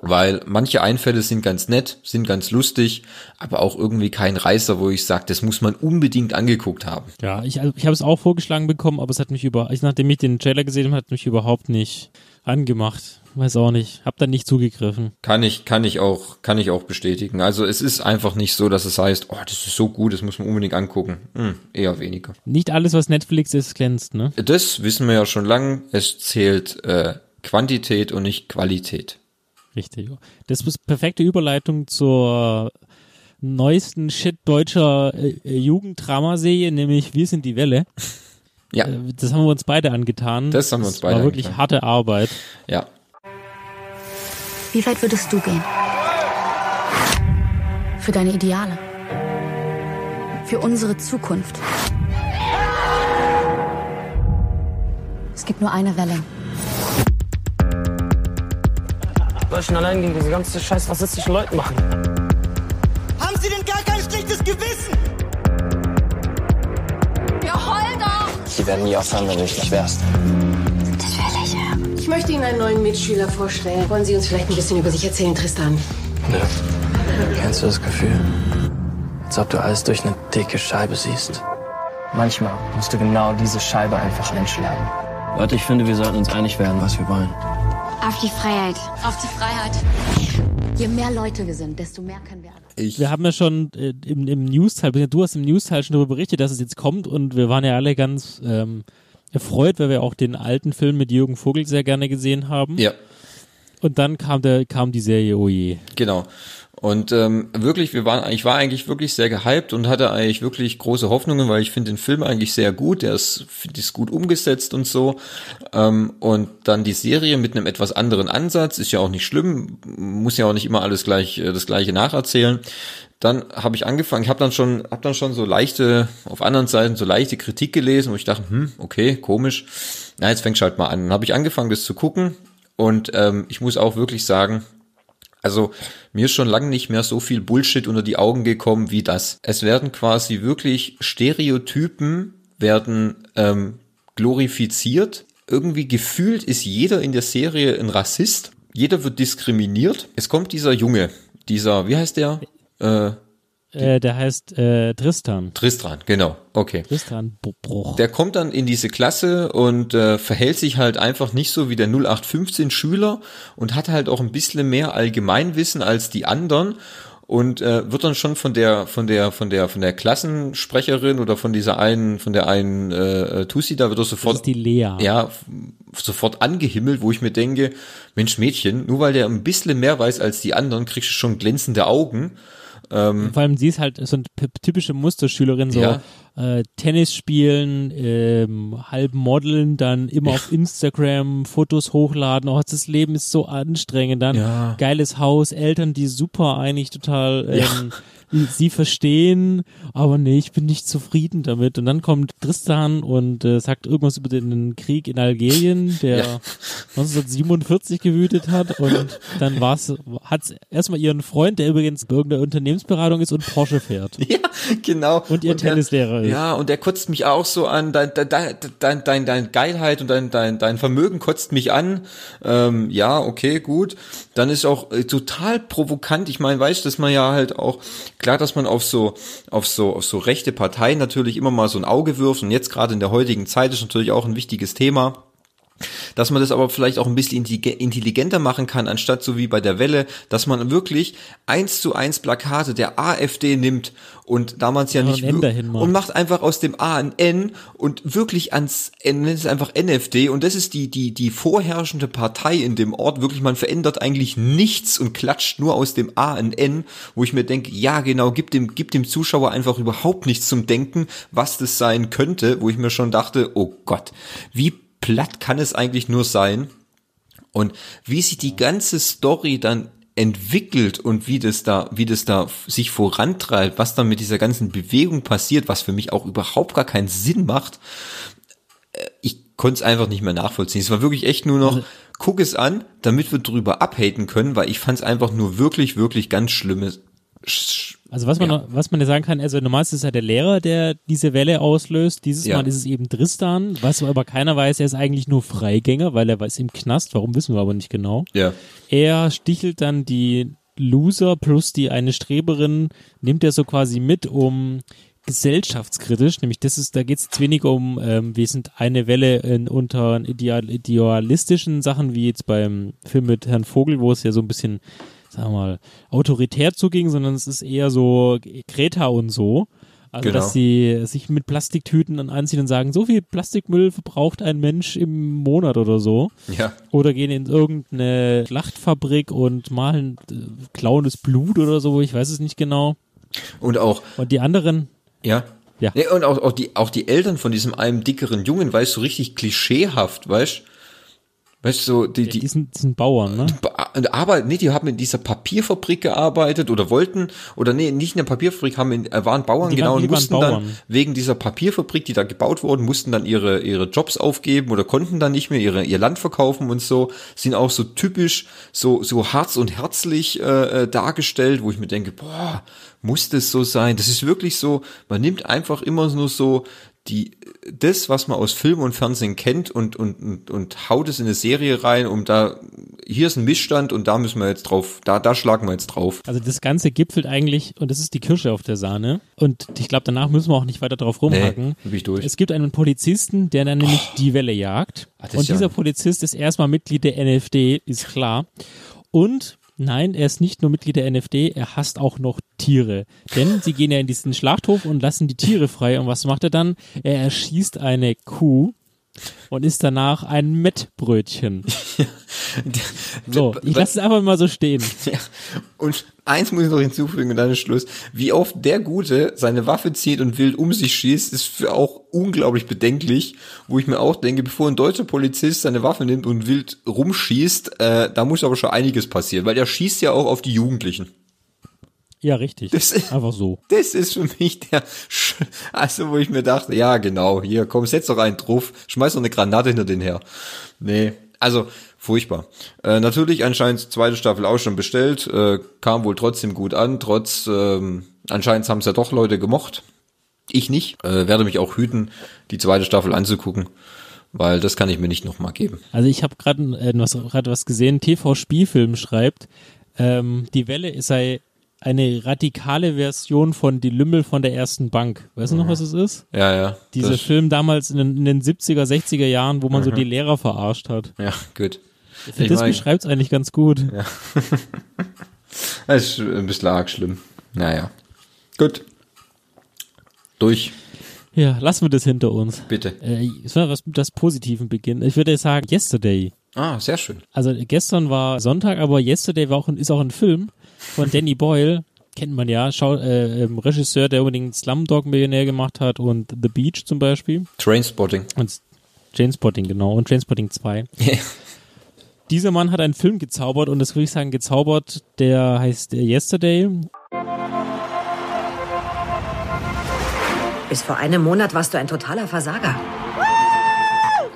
weil manche Einfälle sind ganz nett, sind ganz lustig, aber auch irgendwie kein Reißer, wo ich sage, das muss man unbedingt angeguckt haben. Ja, ich, also ich habe es auch vorgeschlagen bekommen, aber es hat mich über, ich, nachdem ich den Trailer gesehen habe, hat mich überhaupt nicht angemacht. Weiß auch nicht. Hab da nicht zugegriffen. Kann ich, kann ich auch, kann ich auch bestätigen. Also es ist einfach nicht so, dass es heißt, oh, das ist so gut, das muss man unbedingt angucken. Hm, eher weniger. Nicht alles, was Netflix ist, glänzt, ne? Das wissen wir ja schon lang. Es zählt äh, Quantität und nicht Qualität. Richtig. Das ist perfekte Überleitung zur neuesten Shit deutscher äh, Jugenddramaserie, nämlich Wir sind die Welle. Ja, Äh, Das haben wir uns beide angetan. Das haben wir uns beide war wirklich angetan. harte Arbeit. ja. Wie weit würdest du gehen? Für deine Ideale. Für unsere Zukunft. Es gibt nur eine Welle. Denn allein gegen diese ganze scheiß rassistischen Leute machen? Haben Sie denn gar kein schlechtes Gewissen? Ja, heul doch! Die werden nie aufhören, wenn du dich nicht wehrst. Das will ich, ja. Ich möchte Ihnen einen neuen Mitschüler vorstellen. Wollen Sie uns vielleicht ein bisschen über sich erzählen, Tristan? Nö. Kennst du das Gefühl? Als ob du alles durch eine dicke Scheibe siehst. Manchmal musst du genau diese Scheibe einfach einschlagen. Leute, ich finde, wir sollten uns einig werden, was wir wollen. Auf die Freiheit. Auf die Freiheit. Je mehr Leute wir sind, desto mehr können wir. Ich, Wir haben ja schon äh, im, im News-Teil, du hast im News-Teil schon darüber berichtet, dass es jetzt kommt und wir waren ja alle ganz ähm, erfreut, weil wir auch den alten Film mit Jürgen Vogel sehr gerne gesehen haben. ja. Und dann kam der, kam die Serie Oje. Genau. Und ähm, wirklich, wir waren, ich war eigentlich wirklich sehr gehypt und hatte eigentlich wirklich große Hoffnungen, weil ich finde den Film eigentlich sehr gut, der ist, ich, gut umgesetzt und so. Ähm, und dann die Serie mit einem etwas anderen Ansatz, ist ja auch nicht schlimm, muss ja auch nicht immer alles gleich äh, das gleiche nacherzählen. Dann habe ich angefangen, ich habe dann schon, habe dann schon so leichte, auf anderen Seiten so leichte Kritik gelesen, wo ich dachte, hm, okay, komisch. Na, jetzt fängst du halt mal an. Dann habe ich angefangen, das zu gucken und ähm, ich muss auch wirklich sagen, also mir ist schon lange nicht mehr so viel Bullshit unter die Augen gekommen wie das. Es werden quasi wirklich Stereotypen werden ähm, glorifiziert. Irgendwie gefühlt ist jeder in der Serie ein Rassist. Jeder wird diskriminiert. Es kommt dieser Junge, dieser, wie heißt der? Äh, Äh, der heißt äh, Tristan. Tristan, genau. Okay. Tristan Br- Bruch. Der kommt dann in diese Klasse und äh, verhält sich halt einfach nicht so wie der 0815 Schüler und hat halt auch ein bisschen mehr Allgemeinwissen als die anderen und äh, wird dann schon von der von der von der von der Klassensprecherin oder von dieser einen von der einen äh, Tussi da wird er das sofort ist die Lea. ja sofort angehimmelt, wo ich mir denke, Mensch Mädchen, nur weil der ein bisschen mehr weiß als die anderen, kriegst du schon glänzende Augen. Vor allem sie ist halt so eine typische Musterschülerin, so Ja. Äh, Tennis spielen, ähm, halb modeln, dann immer auf Instagram Fotos hochladen. Oh, das Leben ist so anstrengend. Dann Ja. geiles Haus, Eltern, die super eigentlich total ähm, sie verstehen, aber nee, ich bin nicht zufrieden damit. Und dann kommt Tristan und äh, sagt irgendwas über den Krieg in Algerien, der Ja. 1947 gewütet hat und dann war's, hat's erstmal ihren Freund, der übrigens irgendeiner Unternehmensberatung ist und Porsche fährt. Ja, genau. Und ihr der- Tennislehrer ist. Ja, und der kotzt mich auch so an. Dein, dein, dein, dein, Geilheit und dein, dein, dein Vermögen kotzt mich an. Ähm, ja, okay, gut. Dann ist auch äh, total provokant. Ich meine, weißt, dass man ja halt auch klar, dass man auf so auf so auf so rechte Parteien natürlich immer mal so ein Auge wirft und jetzt gerade in der heutigen Zeit ist natürlich auch ein wichtiges Thema dass man das aber vielleicht auch ein bisschen intellige- intelligenter machen kann, anstatt so wie bei der Welle, dass man wirklich eins zu eins Plakate der AfD nimmt und damals ja Ja, nicht und macht einfach aus dem A ein N und wirklich ans N, ist einfach NFD und das ist die die die vorherrschende Partei in dem Ort. Wirklich, man verändert eigentlich nichts und klatscht nur aus dem A ein N, wo ich mir denke, ja genau, gibt dem gibt dem Zuschauer einfach überhaupt nichts zum Denken, was das sein könnte, wo ich mir schon dachte, oh Gott, wie platt kann es eigentlich nur sein? Und wie sich die ganze Story dann entwickelt und wie das da, wie das da sich vorantreibt, was dann mit dieser ganzen Bewegung passiert, was für mich auch überhaupt gar keinen Sinn macht, äh, ich konnte es einfach nicht mehr nachvollziehen. Es war wirklich echt nur noch, guck es an, damit wir drüber abhaten können, weil ich fand es einfach nur wirklich, wirklich ganz schlimmes. sch- Also was man, Ja. was man ja sagen kann, also normalerweise ist es ja der Lehrer, der diese Welle auslöst. Dieses Ja. Mal ist es eben Tristan, was aber keiner weiß, er ist eigentlich nur Freigänger, weil er ist im Knast. Warum wissen wir aber nicht genau. Ja. Er stichelt dann die Loser plus die eine Streberin, nimmt er so quasi mit, um gesellschaftskritisch, nämlich das ist, da geht es jetzt weniger um, ähm, wir sind eine Welle in, unter ideal, idealistischen Sachen, wie jetzt beim Film mit Herrn Vogel, wo es ja so ein bisschen, sagen wir mal, autoritär zuging, sondern es ist eher so Greta und so. Also, Genau. dass sie sich mit Plastiktüten anziehen und sagen, so viel Plastikmüll verbraucht ein Mensch im Monat oder so. Ja. Oder gehen in irgendeine Schlachtfabrik und malen, äh, klauen das Blut oder so, ich weiß es nicht genau. Und auch, Und die anderen, Ja. Ja. Nee, und auch, auch, die, auch die Eltern von diesem einem dickeren Jungen, weißt du, so richtig klischeehaft, weißt Weißt du, so, die, die, die, sind, die sind Bauern, ne? aber nee, die haben in dieser Papierfabrik gearbeitet oder wollten, oder nee, nicht in der Papierfabrik, haben in, äh, waren Bauern, Die genau, waren- und mussten Bauern. dann wegen dieser Papierfabrik, die da gebaut wurden, mussten dann ihre, ihre Jobs aufgeben oder konnten dann nicht mehr ihre, ihr Land verkaufen und so, sind auch so typisch, so, so harz und herzlich äh, äh, dargestellt, wo ich mir denke, boah, muss das so sein? Das ist wirklich so, man nimmt einfach immer nur so die, das, was man aus Film und Fernsehen kennt und, und, und, und haut es in eine Serie rein, um da, hier ist ein Missstand und da müssen wir jetzt drauf, da, da schlagen wir jetzt drauf. Also das Ganze gipfelt eigentlich, und das ist die Kirsche auf der Sahne. Und ich glaube, danach müssen wir auch nicht weiter drauf rumhacken. bin ich durch. Es gibt einen Polizisten, der dann nämlich die Welle jagt. Das und ja- dieser Polizist ist erstmal Mitglied der NFD, ist klar. Und nein, er ist nicht nur Mitglied der NFD, er hasst auch noch Tiere. Denn sie gehen ja in diesen Schlachthof und lassen die Tiere frei. Und was macht er dann? Er erschießt eine Kuh. Und isst danach ein Mettbrötchen. so, ich lasse es einfach mal so stehen. Ja. Und eins muss ich noch hinzufügen und dann ist Schluss. Wie oft der Gute seine Waffe zieht und wild um sich schießt, ist für auch unglaublich bedenklich, wo ich mir auch denke, bevor ein deutscher Polizist seine Waffe nimmt und wild rumschießt, äh, da muss aber schon einiges passieren, weil er schießt ja auch auf die Jugendlichen. Ja, richtig. Das ist, Einfach so. Das ist für mich der, Sch also wo ich mir dachte, ja genau, hier, komm, setz doch einen drauf, schmeiß doch eine Granate hinter den her. Nee, also furchtbar. Äh, natürlich anscheinend zweite Staffel auch schon bestellt, äh, kam wohl trotzdem gut an, trotz, ähm, anscheinend haben es ja doch Leute gemocht. Ich nicht, äh, werde mich auch hüten, die zweite Staffel anzugucken, weil das kann ich mir nicht nochmal geben. Also ich habe gerade äh, was, was gesehen, TV-Spielfilm schreibt, ähm, die Welle sei eine radikale Version von Die Lümmel von der ersten Bank. Weißt du noch, was es ist? Ja, ja. Dieser das- Film damals in den, in den 70er, 60er Jahren, wo man so die Lehrer verarscht hat. Ja, gut. Ich finde, das mein- beschreibt es eigentlich ganz gut. Das ist ein bisschen arg schlimm. Naja. Gut. Durch, Ja, lassen wir das hinter uns. bitte. Äh, es war was mit das Positiven beginnen. Ich würde sagen, Yesterday. Ah, sehr schön. Also gestern war Sonntag, aber Yesterday war auch ist auch ein Film von Danny Boyle. Kennt man ja, Schau, äh, ähm, Regisseur, der unbedingt Slumdog Millionär gemacht hat und The Beach zum Beispiel. Trainspotting. Und Trainspotting, genau. Und Trainspotting 2. Dieser Mann hat einen Film gezaubert und das würde ich sagen gezaubert, der heißt äh, Yesterday. Bis vor einem Monat warst du ein totaler Versager.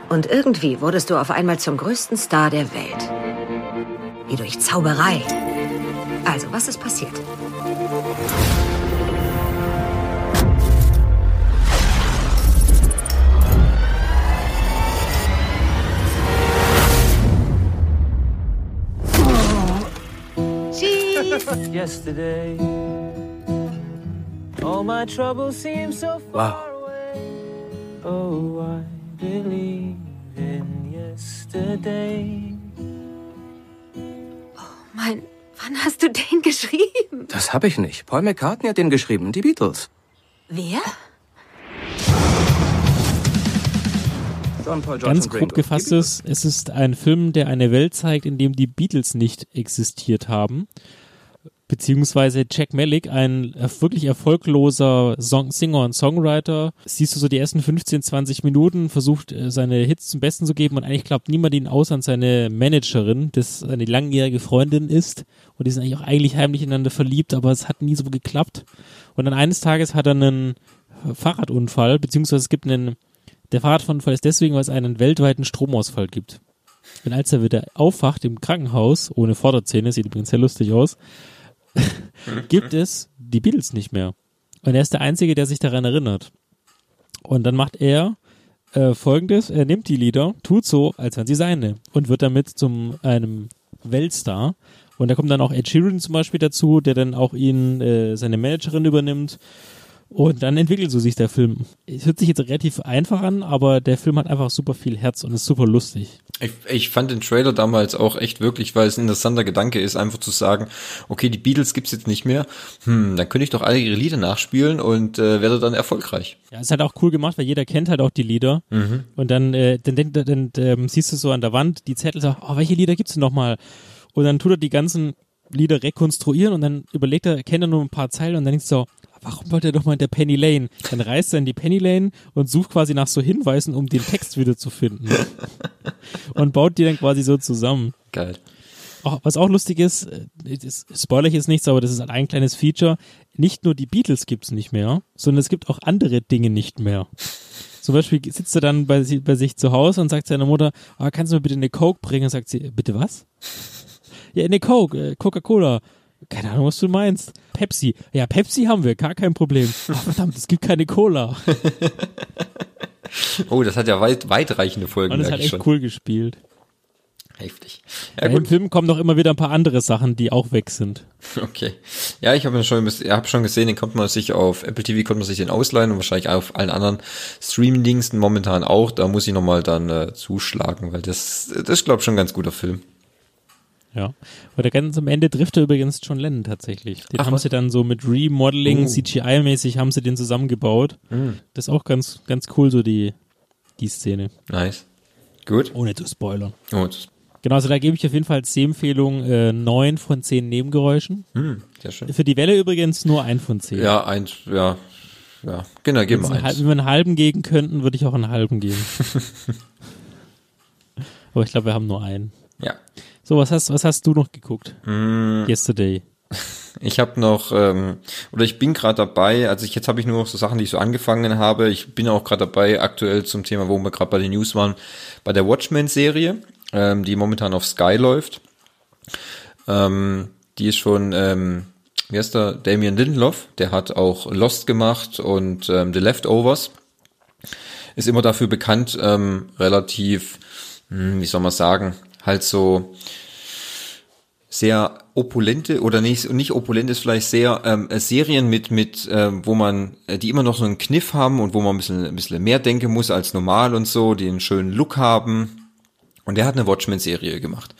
Und irgendwie wurdest du auf einmal zum größten Star der Welt. Wie durch Zauberei. Also, was ist passiert? Yesterday, all my troubles seem so far away. Oh, I believe in yesterday. Wann hast du den geschrieben? Das habe ich nicht. Paul McCartney hat den geschrieben, die Beatles. Wer? John Paul, George Ganz grob gefasst ist, es ist ein Film, der eine Welt zeigt, in dem die Beatles nicht existiert haben. Beziehungsweise Jack Malik, ein wirklich erfolgloser Song Singer und Songwriter, siehst du so die ersten 15, 20 Minuten, versucht äh, seine Hits zum Besten zu geben und eigentlich glaubt niemand ihn aus an seine Managerin, das eine langjährige Freundin ist und die sind eigentlich auch eigentlich heimlich ineinander verliebt, aber es hat nie so geklappt. Und dann eines Tages hat er einen Fahrradunfall, beziehungsweise es gibt einen der Fahrradunfall ist deswegen, weil es einen weltweiten Stromausfall gibt. Und als er wieder aufwacht im Krankenhaus, ohne Vorderzähne, sieht übrigens sehr lustig aus, gibt es die Beatles nicht mehr. Und er ist der Einzige, der sich daran erinnert. Und dann macht er äh, folgendes, er nimmt die Lieder, tut so, als wären sie seine und wird damit zum einem Weltstar. Und da kommt dann auch Ed Sheeran zum Beispiel dazu, der dann auch ihn, äh, seine Managerin übernimmt. Und dann entwickelt so sich der Film. Es hört sich jetzt relativ einfach an, aber der Film hat einfach super viel Herz und ist super lustig. Ich, ich fand den Trailer damals auch echt wirklich, weil es ein interessanter Gedanke ist, einfach zu sagen, okay, die Beatles gibt's jetzt nicht mehr, hm, dann könnte ich doch alle ihre Lieder nachspielen und äh, werde dann erfolgreich. Ja, ist halt auch cool gemacht, weil jeder kennt halt auch die Lieder. Mhm. Und dann, äh, dann, dann, dann, dann ähm, siehst du so an der Wand die Zettel, so, oh, welche Lieder gibt's denn noch mal? Und dann tut er die ganzen Lieder rekonstruieren und dann überlegt er, kennt er nur ein paar Zeilen und dann denkst du so, warum wollte er doch mal in der Penny Lane? Dann reist er in die Penny Lane und sucht quasi nach so Hinweisen, um den Text wieder zu finden. und baut die dann quasi so zusammen. Geil. Auch, was auch lustig ist, äh, das spoiler ich jetzt nichts, aber das ist ein kleines Feature. Nicht nur die Beatles gibt's nicht mehr, sondern es gibt auch andere Dinge nicht mehr. Zum Beispiel sitzt er dann bei, bei sich zu Hause und sagt seiner Mutter, ah, kannst du mir bitte eine Coke bringen? Und sagt sie, bitte was? Ja, eine Coke, äh, Coca-Cola. Keine Ahnung, was du meinst. Pepsi. Ja, Pepsi haben wir, gar kein Problem. Ach, verdammt, es gibt keine Cola. Oh, das hat ja weit, weitreichende Folgen, Und das hat echt schon. cool gespielt. Heftig. Ja, Im Film kommen noch immer wieder ein paar andere Sachen, die auch weg sind. Okay. Ja, ich habe schon, habe schon gesehen, den konnte man sich auf Apple TV konnte man sich den ausleihen und wahrscheinlich auf allen anderen Streaming-Diensten momentan auch. Da muss ich nochmal dann äh, zuschlagen, weil das, das ist, glaube ich, schon ein ganz guter Film. Ja. Oder ganz am Ende trifft er übrigens John Lennon tatsächlich. Den Ach, haben was? sie dann so mit Remodeling, Oh. CGI-mäßig haben sie den zusammengebaut. Mhm. Das ist auch ganz, ganz cool, so die, die Szene. Nice. Gut. Ohne zu spoilern. Oh, Genau, also da gebe ich auf jeden Fall als Sehempfehlung äh, 9 von 10 Nebengeräuschen. hm, sehr schön. Für die Welle übrigens nur ein von 10. Ja, eins, ja, ja. Genau, geben wir Wenn eins. wir einen halben geben könnten, würde ich auch einen halben geben. Aber ich glaube, wir haben nur einen. Ja. So, was hast, was hast du noch geguckt? Mm, Yesterday. Ich habe noch, ähm, oder ich bin gerade dabei, also ich, jetzt habe ich nur noch so Sachen, die ich so angefangen habe. Ich bin auch gerade dabei, aktuell zum Thema, wo wir gerade bei den News waren, bei der Watchmen-Serie, ähm, die momentan auf Sky läuft. Ähm, die ist schon, ähm, wie heißt der, Damien Lindelof, der hat auch Lost gemacht und ähm, The Leftovers. Ist immer dafür bekannt, ähm, relativ, hm, wie soll man sagen, halt so sehr opulente oder nicht nicht opulent ist vielleicht sehr ähm, äh, Serien mit mit ähm, wo man äh, die immer noch so einen Kniff haben und wo man ein bisschen ein bisschen mehr denken muss als normal und so, die einen schönen Look haben. Und der hat eine Watchmen-Serie gemacht.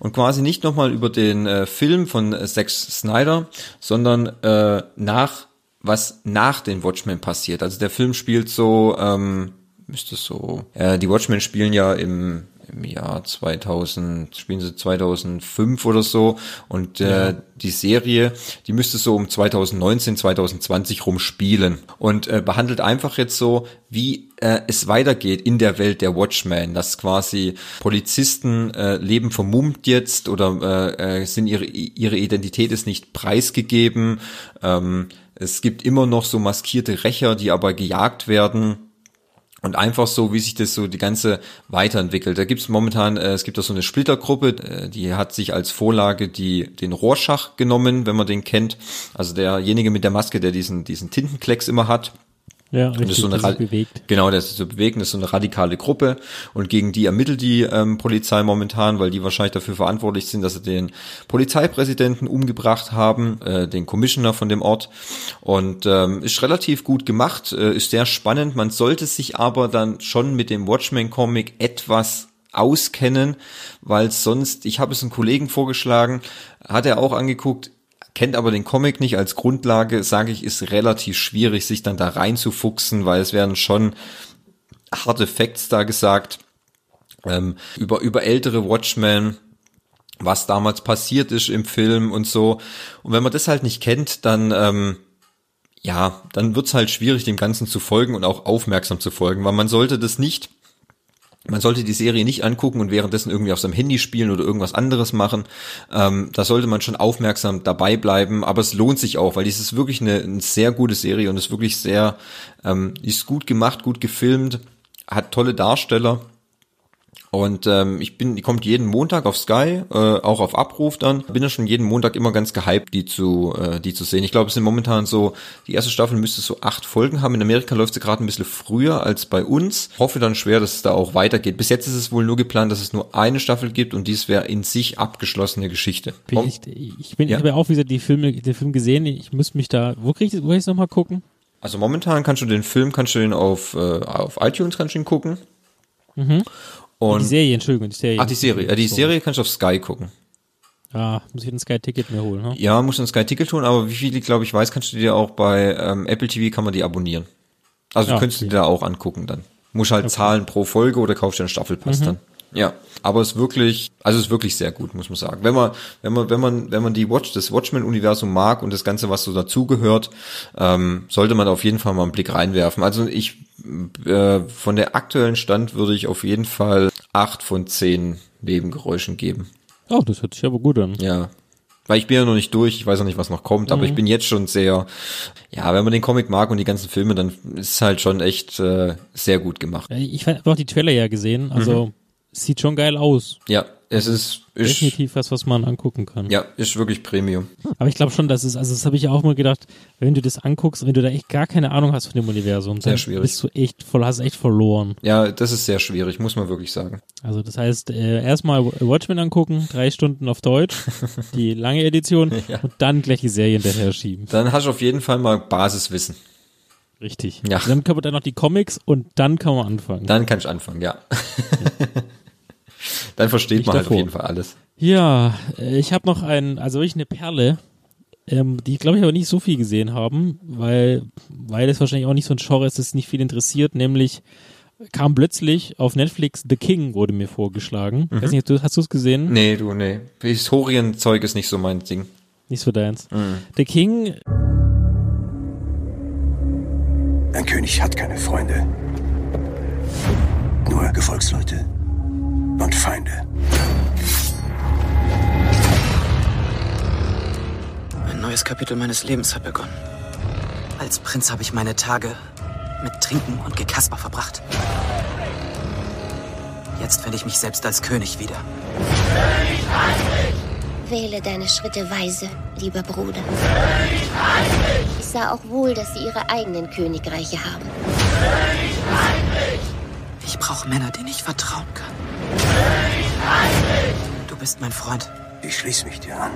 Und quasi nicht nochmal über den äh, Film von äh, Zack Snyder, sondern äh, nach, was nach den Watchmen passiert. Also der Film spielt so, ähm, müsste so, äh, die Watchmen spielen ja im im Jahr 2000, spielen sie 2005 oder so und äh, Ja. die Serie, die müsste so um 2019, 2020 rum spielen und äh, behandelt einfach jetzt so, wie äh, es weitergeht in der Welt der Watchmen, dass quasi Polizisten äh, leben vermummt jetzt oder äh, äh, sind ihre ihre Identität ist nicht preisgegeben. Ähm, es gibt immer noch so maskierte Rächer, die aber gejagt werden. Und einfach so, wie sich das so die ganze weiterentwickelt. Da gibt's momentan, äh, es gibt da so eine Splittergruppe, äh, die hat sich als Vorlage die den Rorschach genommen, wenn man den kennt. Also derjenige mit der Maske, der diesen diesen Tintenklecks immer hat. Ja, das richtig, ist so eine das bewegt. Genau, das ist so bewegen, das ist so eine radikale Gruppe und gegen die ermittelt die ähm, Polizei momentan, weil die wahrscheinlich dafür verantwortlich sind, dass sie den Polizeipräsidenten umgebracht haben, äh, den Commissioner von dem Ort und ähm, ist relativ gut gemacht, äh, ist sehr spannend. Man sollte sich aber dann schon mit dem Watchmen-Comic etwas auskennen, weil sonst, ich habe es einem Kollegen vorgeschlagen, hat er auch angeguckt, kennt aber den Comic nicht als Grundlage, sage ich, ist relativ schwierig, sich dann da reinzufuchsen, weil es werden schon harte Facts da gesagt ähm, über über ältere Watchmen, was damals passiert ist im Film und so. Und wenn man das halt nicht kennt, dann ähm, ja, dann wird's halt schwierig, dem Ganzen zu folgen und auch aufmerksam zu folgen, weil man sollte das nicht man sollte die Serie nicht angucken und währenddessen irgendwie auf seinem Handy spielen oder irgendwas anderes machen. Ähm, da sollte man schon aufmerksam dabei bleiben, aber es lohnt sich auch, weil dies ist wirklich eine, eine sehr gute Serie und ist wirklich sehr, ähm, ist gut gemacht, gut gefilmt, hat tolle Darsteller. Und ähm, ich bin, die kommt jeden Montag auf Sky, äh, auch auf Abruf dann. Bin ja schon jeden Montag immer ganz gehypt, die zu, äh, die zu sehen. Ich glaube, es sind momentan so, die erste Staffel müsste so acht Folgen haben. In Amerika läuft sie gerade ein bisschen früher als bei uns. Hoffe dann schwer, dass es da auch weitergeht. Bis jetzt ist es wohl nur geplant, dass es nur eine Staffel gibt und dies wäre in sich abgeschlossene Geschichte. Bin ich, ich bin, ich habe ja auch wieder die Filme, den Film gesehen. Ich muss mich da, wo krieg ich, wo kann ich noch mal gucken? Also momentan kannst du den Film, kannst du den auf, äh, auf iTunes kannst du ihn gucken. Mhm. Und die Serie, Entschuldigung, die Serie. Ach, die Serie. Ja, die So. Serie kannst du auf Sky gucken. Ah, muss ich ein Sky-Ticket mir holen, ne? Ja, musst du ein Sky-Ticket tun, aber wie viele, glaube ich, weiß, kannst du dir auch bei ähm, Apple TV kann man die abonnieren. Also Ja, du könntest okay. dir da auch angucken dann. Musst halt zahlen pro Folge oder kaufst dir einen Staffelpass Mhm. dann. Ja, aber es ist wirklich, also es ist wirklich sehr gut, muss man sagen. Wenn man, wenn man, wenn man, wenn man die Watch, das Watchmen-Universum mag und das Ganze, was so dazugehört, ähm, sollte man auf jeden Fall mal einen Blick reinwerfen. Also ich, äh, von der aktuellen Stand würde ich auf jeden Fall acht von zehn Nebengeräuschen geben. Oh, das hört sich aber gut an. Ja. Weil ich bin ja noch nicht durch, ich weiß noch nicht, was noch kommt, aber Mhm. ich bin jetzt schon sehr, ja, wenn man den Comic mag und die ganzen Filme, dann ist es halt schon echt äh, sehr gut gemacht. Ich habe auch die Trailer ja gesehen, also Mhm. Sieht schon geil aus. Ja, es ist, ist Definitiv was, was man angucken kann. ja, ist wirklich Premium. Aber ich glaube schon, dass es, also das habe ich ja auch mal gedacht, wenn du das anguckst, wenn du da echt gar keine Ahnung hast von dem Universum, Sehr dann schwierig. bist du echt voll, hast echt verloren. Ja, das ist sehr schwierig, muss man wirklich sagen. Also das heißt, äh, erstmal Watchmen angucken, drei Stunden auf Deutsch, die lange Edition Ja. und dann gleich die Serie hinterher schieben. Dann hast du auf jeden Fall mal Basiswissen. Richtig. Ja. Dann kann man dann noch die Comics und dann kann man anfangen. Dann kannst du anfangen, ja. dann versteht Ich man halt auf jeden Fall alles. Ja, äh, ich habe noch ein, also wirklich eine Perle, ähm, die glaube ich aber nicht so viel gesehen haben, weil, weil es wahrscheinlich auch nicht so ein Genre ist, das nicht viel interessiert, nämlich kam plötzlich auf Netflix The King, wurde mir vorgeschlagen. Mhm. Weiß nicht, hast du es gesehen? Nee, du, nee. Historienzeug ist nicht so mein Ding. Nicht so deins. Mhm. The King, Ein König hat keine Freunde. Nur Gefolgsleute und Feinde. Ein neues Kapitel meines Lebens hat begonnen. Als Prinz habe ich meine Tage mit Trinken und Gekasper verbracht. Jetzt finde ich mich selbst als König wieder. Wähle deine Schritte weise, lieber Bruder. Ich sah auch wohl, dass sie ihre eigenen Königreiche haben. Ich brauche Männer, denen ich vertrauen kann. Du bist mein Freund. Ich schließe mich dir an.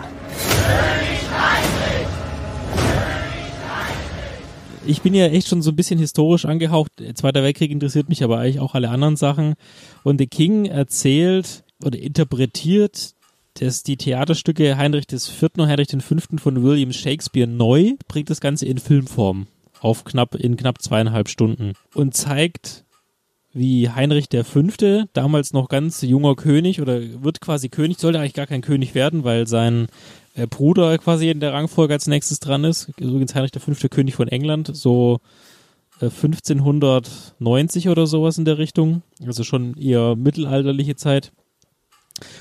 ich bin ja echt schon so ein bisschen historisch angehaucht. Zweiter Weltkrieg interessiert mich aber eigentlich auch alle anderen Sachen. Und The King erzählt oder interpretiert dass die Theaterstücke Heinrich IV. und Heinrich V. von William Shakespeare neu, bringt das Ganze in Filmform auf knapp, in knapp zweieinhalb Stunden und zeigt, wie Heinrich V., damals noch ganz junger König oder wird quasi König, sollte eigentlich gar kein König werden, weil sein äh, Bruder quasi in der Rangfolge als nächstes dran ist. Übrigens Heinrich V. König von England, so äh, 1590 oder sowas in der Richtung. Also schon eher mittelalterliche Zeit.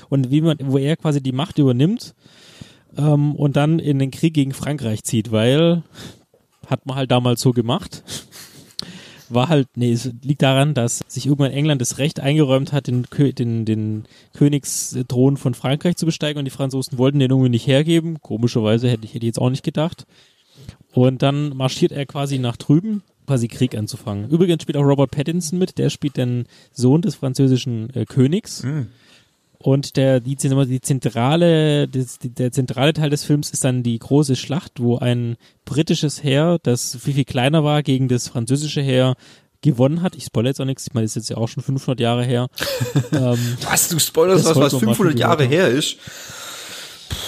Und wie man, wo er quasi die Macht übernimmt ähm, und dann in den Krieg gegen Frankreich zieht, weil hat man halt damals so gemacht. War halt, nee, es liegt daran, dass sich irgendwann England das Recht eingeräumt hat, den, den, den Königsthron von Frankreich zu besteigen und die Franzosen wollten den irgendwie nicht hergeben. Komischerweise hätte ich, hätte ich jetzt auch nicht gedacht. Und dann marschiert er quasi nach drüben, quasi Krieg anzufangen. Übrigens spielt auch Robert Pattinson mit, der spielt den Sohn des französischen äh, Königs. Und der, die, die zentrale, das, der zentrale Teil des Films ist dann die große Schlacht, wo ein britisches Heer, das viel, viel kleiner war, gegen das französische Heer gewonnen hat. Ich spoilere jetzt auch nichts, ich meine, das ist jetzt ja auch schon 500 Jahre her. ähm, Was, du spoilerst was, was sollte man mal 500 für die Jahre her ist?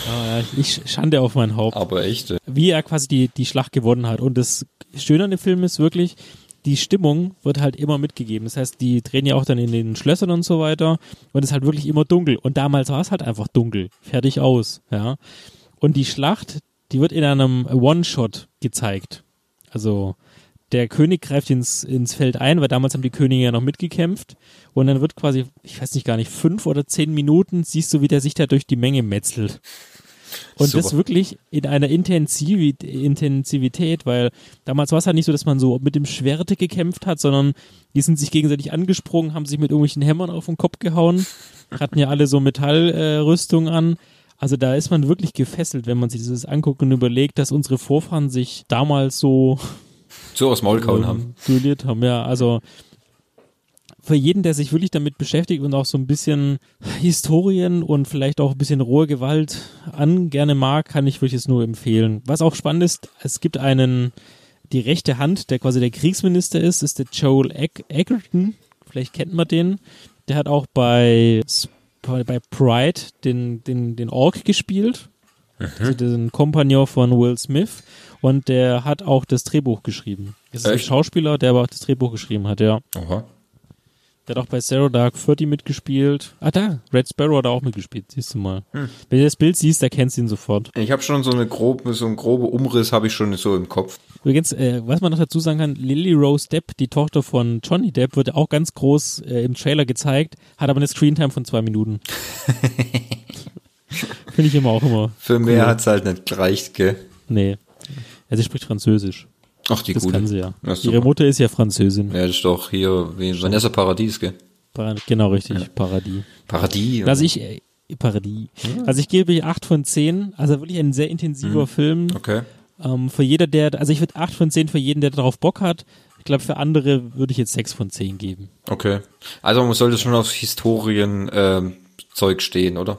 Ja, ich schande auf mein Haupt. Aber echt. Wie er quasi die, die Schlacht gewonnen hat. Und das Schöne an dem Film ist wirklich, die Stimmung wird halt immer mitgegeben. Das heißt, die drehen ja auch dann in den Schlössern und so weiter und es ist halt wirklich immer dunkel. Und damals war es halt einfach dunkel. Fertig aus, ja. Und die Schlacht, die wird in einem One-Shot gezeigt. Also, der König greift ins, ins Feld ein, weil damals haben die Könige ja noch mitgekämpft. Und dann wird quasi, ich weiß nicht gar nicht, fünf oder zehn Minuten siehst du, wie der sich da durch die Menge metzelt. Und das Super. wirklich in einer Intensiv Intensivität, weil damals war es halt nicht so, dass man so mit dem Schwerte gekämpft hat, sondern die sind sich gegenseitig angesprungen, haben sich mit irgendwelchen Hämmern auf den Kopf gehauen, hatten ja alle so Metallrüstungen äh, an. Also da ist man wirklich gefesselt, wenn man sich das anguckt und überlegt, dass unsere Vorfahren sich damals so So aus Maul kauen ähm, haben. duelliert haben. Ja, also für jeden, der sich wirklich damit beschäftigt und auch so ein bisschen Historien und vielleicht auch ein bisschen rohe Gewalt an gerne mag, kann ich wirklich es nur empfehlen. Was auch spannend ist, es gibt einen, die rechte Hand, der quasi der Kriegsminister ist, ist der Joel Eg Egerton. Vielleicht kennt man den. Der hat auch bei, bei Pride den, den, den Ork gespielt. Also den Kompagnon von Will Smith. Und der hat auch das Drehbuch geschrieben. Das ist ein Echt? Schauspieler, der aber auch das Drehbuch geschrieben hat, ja. Aha. Der hat auch bei Zero Dark Thirty mitgespielt. Ah, da, Red Sparrow hat auch mitgespielt, siehst du mal. Hm. Wenn du das Bild siehst, erkennst du ihn sofort. Ich habe schon so eine grobe, so einen grobe Umriss habe ich schon so im Kopf. Übrigens, äh, was man noch dazu sagen kann, Lily Rose Depp, die Tochter von Johnny Depp, wird auch ganz groß äh, im Trailer gezeigt, hat aber eine Screentime von zwei Minuten. Finde ich immer auch immer. Für mehr cool. hat's halt nicht gereicht, gell? Nee. Ja, sie spricht Französisch. Ach, die das gute. kann sie ja. Ja. Ihre Mutter ist ja Französin. Ja, das ist doch hier wie Vanessa Paradies, gell? Genau richtig, Paradies. Paradies. Also ich, äh, Paradies. Also ich gebe 8 von 10. Also wirklich ein sehr intensiver Mhm. Film. Okay. Ähm, für jeder, der, also ich würde 8 von 10 für jeden, der darauf Bock hat. Ich glaube, für andere würde ich jetzt 6 von 10 geben. Okay. Also man sollte schon auf Historien ähm, stehen, oder?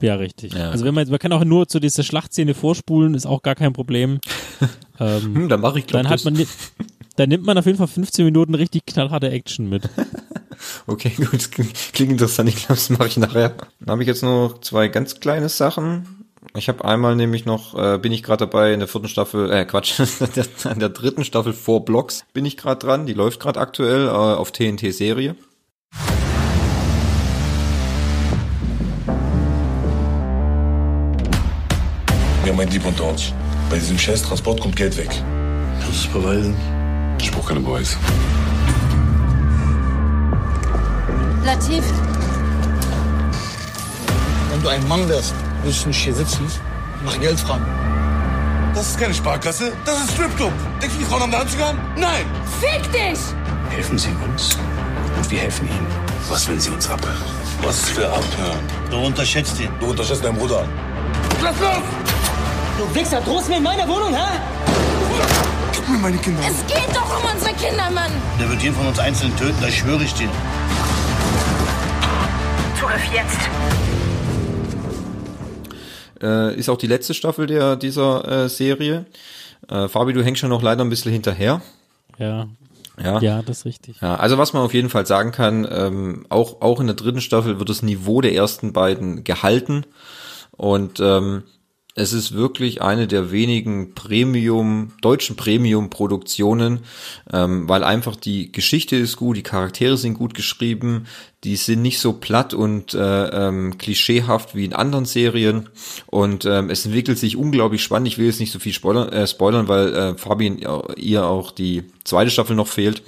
Ja, richtig. Ja, also wenn man, man kann auch nur zu dieser Schlachtszene vorspulen, ist auch gar kein Problem. ähm, Hm, dann mache ich glaub, dann hat man, dann nimmt man auf jeden Fall 15 Minuten richtig knallharte Action mit. Okay, gut, klingt interessant. Ich glaube, das mache ich nachher. Dann habe ich jetzt noch zwei ganz kleine Sachen. Ich habe einmal nämlich noch, äh, bin ich gerade dabei in der vierten Staffel, äh Quatsch, an der dritten Staffel vor Blocks bin ich gerade dran. Die läuft gerade aktuell äh, auf TNT-Serie. Wir haben einen Dieb unter uns. Bei diesem Scheiß-Transport kommt Geld weg. Kannst du es beweisen? Ich brauche keine Beweise. Latif, Wenn du ein Mann wärst, würdest du nicht hier sitzen, nach Geld fragen. Das ist keine Sparkasse, das ist Stripclub. Denkst du, die Frauen haben da anzugaben? Nein! fick dich! Helfen Sie uns und wir helfen Ihnen. Was will Sie uns abhören? Was für abhören? Du unterschätzt ihn. Du unterschätzt deinen Bruder. Lass los! Du Wichser, drohst mir in meiner Wohnung, hä? Gib mir meine Kinder. Es geht doch um unsere Kinder, Mann! Der wird jeden von uns einzeln töten, das schwöre ich dir. Zugriff jetzt. Äh, ist auch die letzte Staffel der dieser äh, Serie. Äh, Fabi, du hängst schon noch leider ein bisschen hinterher. Ja. Ja. Ja, das ist richtig. Ja, also was man auf jeden Fall sagen kann, ähm, auch, auch in der dritten Staffel wird das Niveau der ersten beiden gehalten. Und ähm, es ist wirklich eine der wenigen Premium, deutschen Premium-Produktionen, ähm, weil einfach die Geschichte ist gut, die Charaktere sind gut geschrieben, die sind nicht so platt und äh, ähm, klischeehaft wie in anderen Serien und ähm, es entwickelt sich unglaublich spannend. Ich will jetzt nicht so viel spoilern, äh, spoilern weil äh, Fabian ihr auch die zweite Staffel noch fehlt.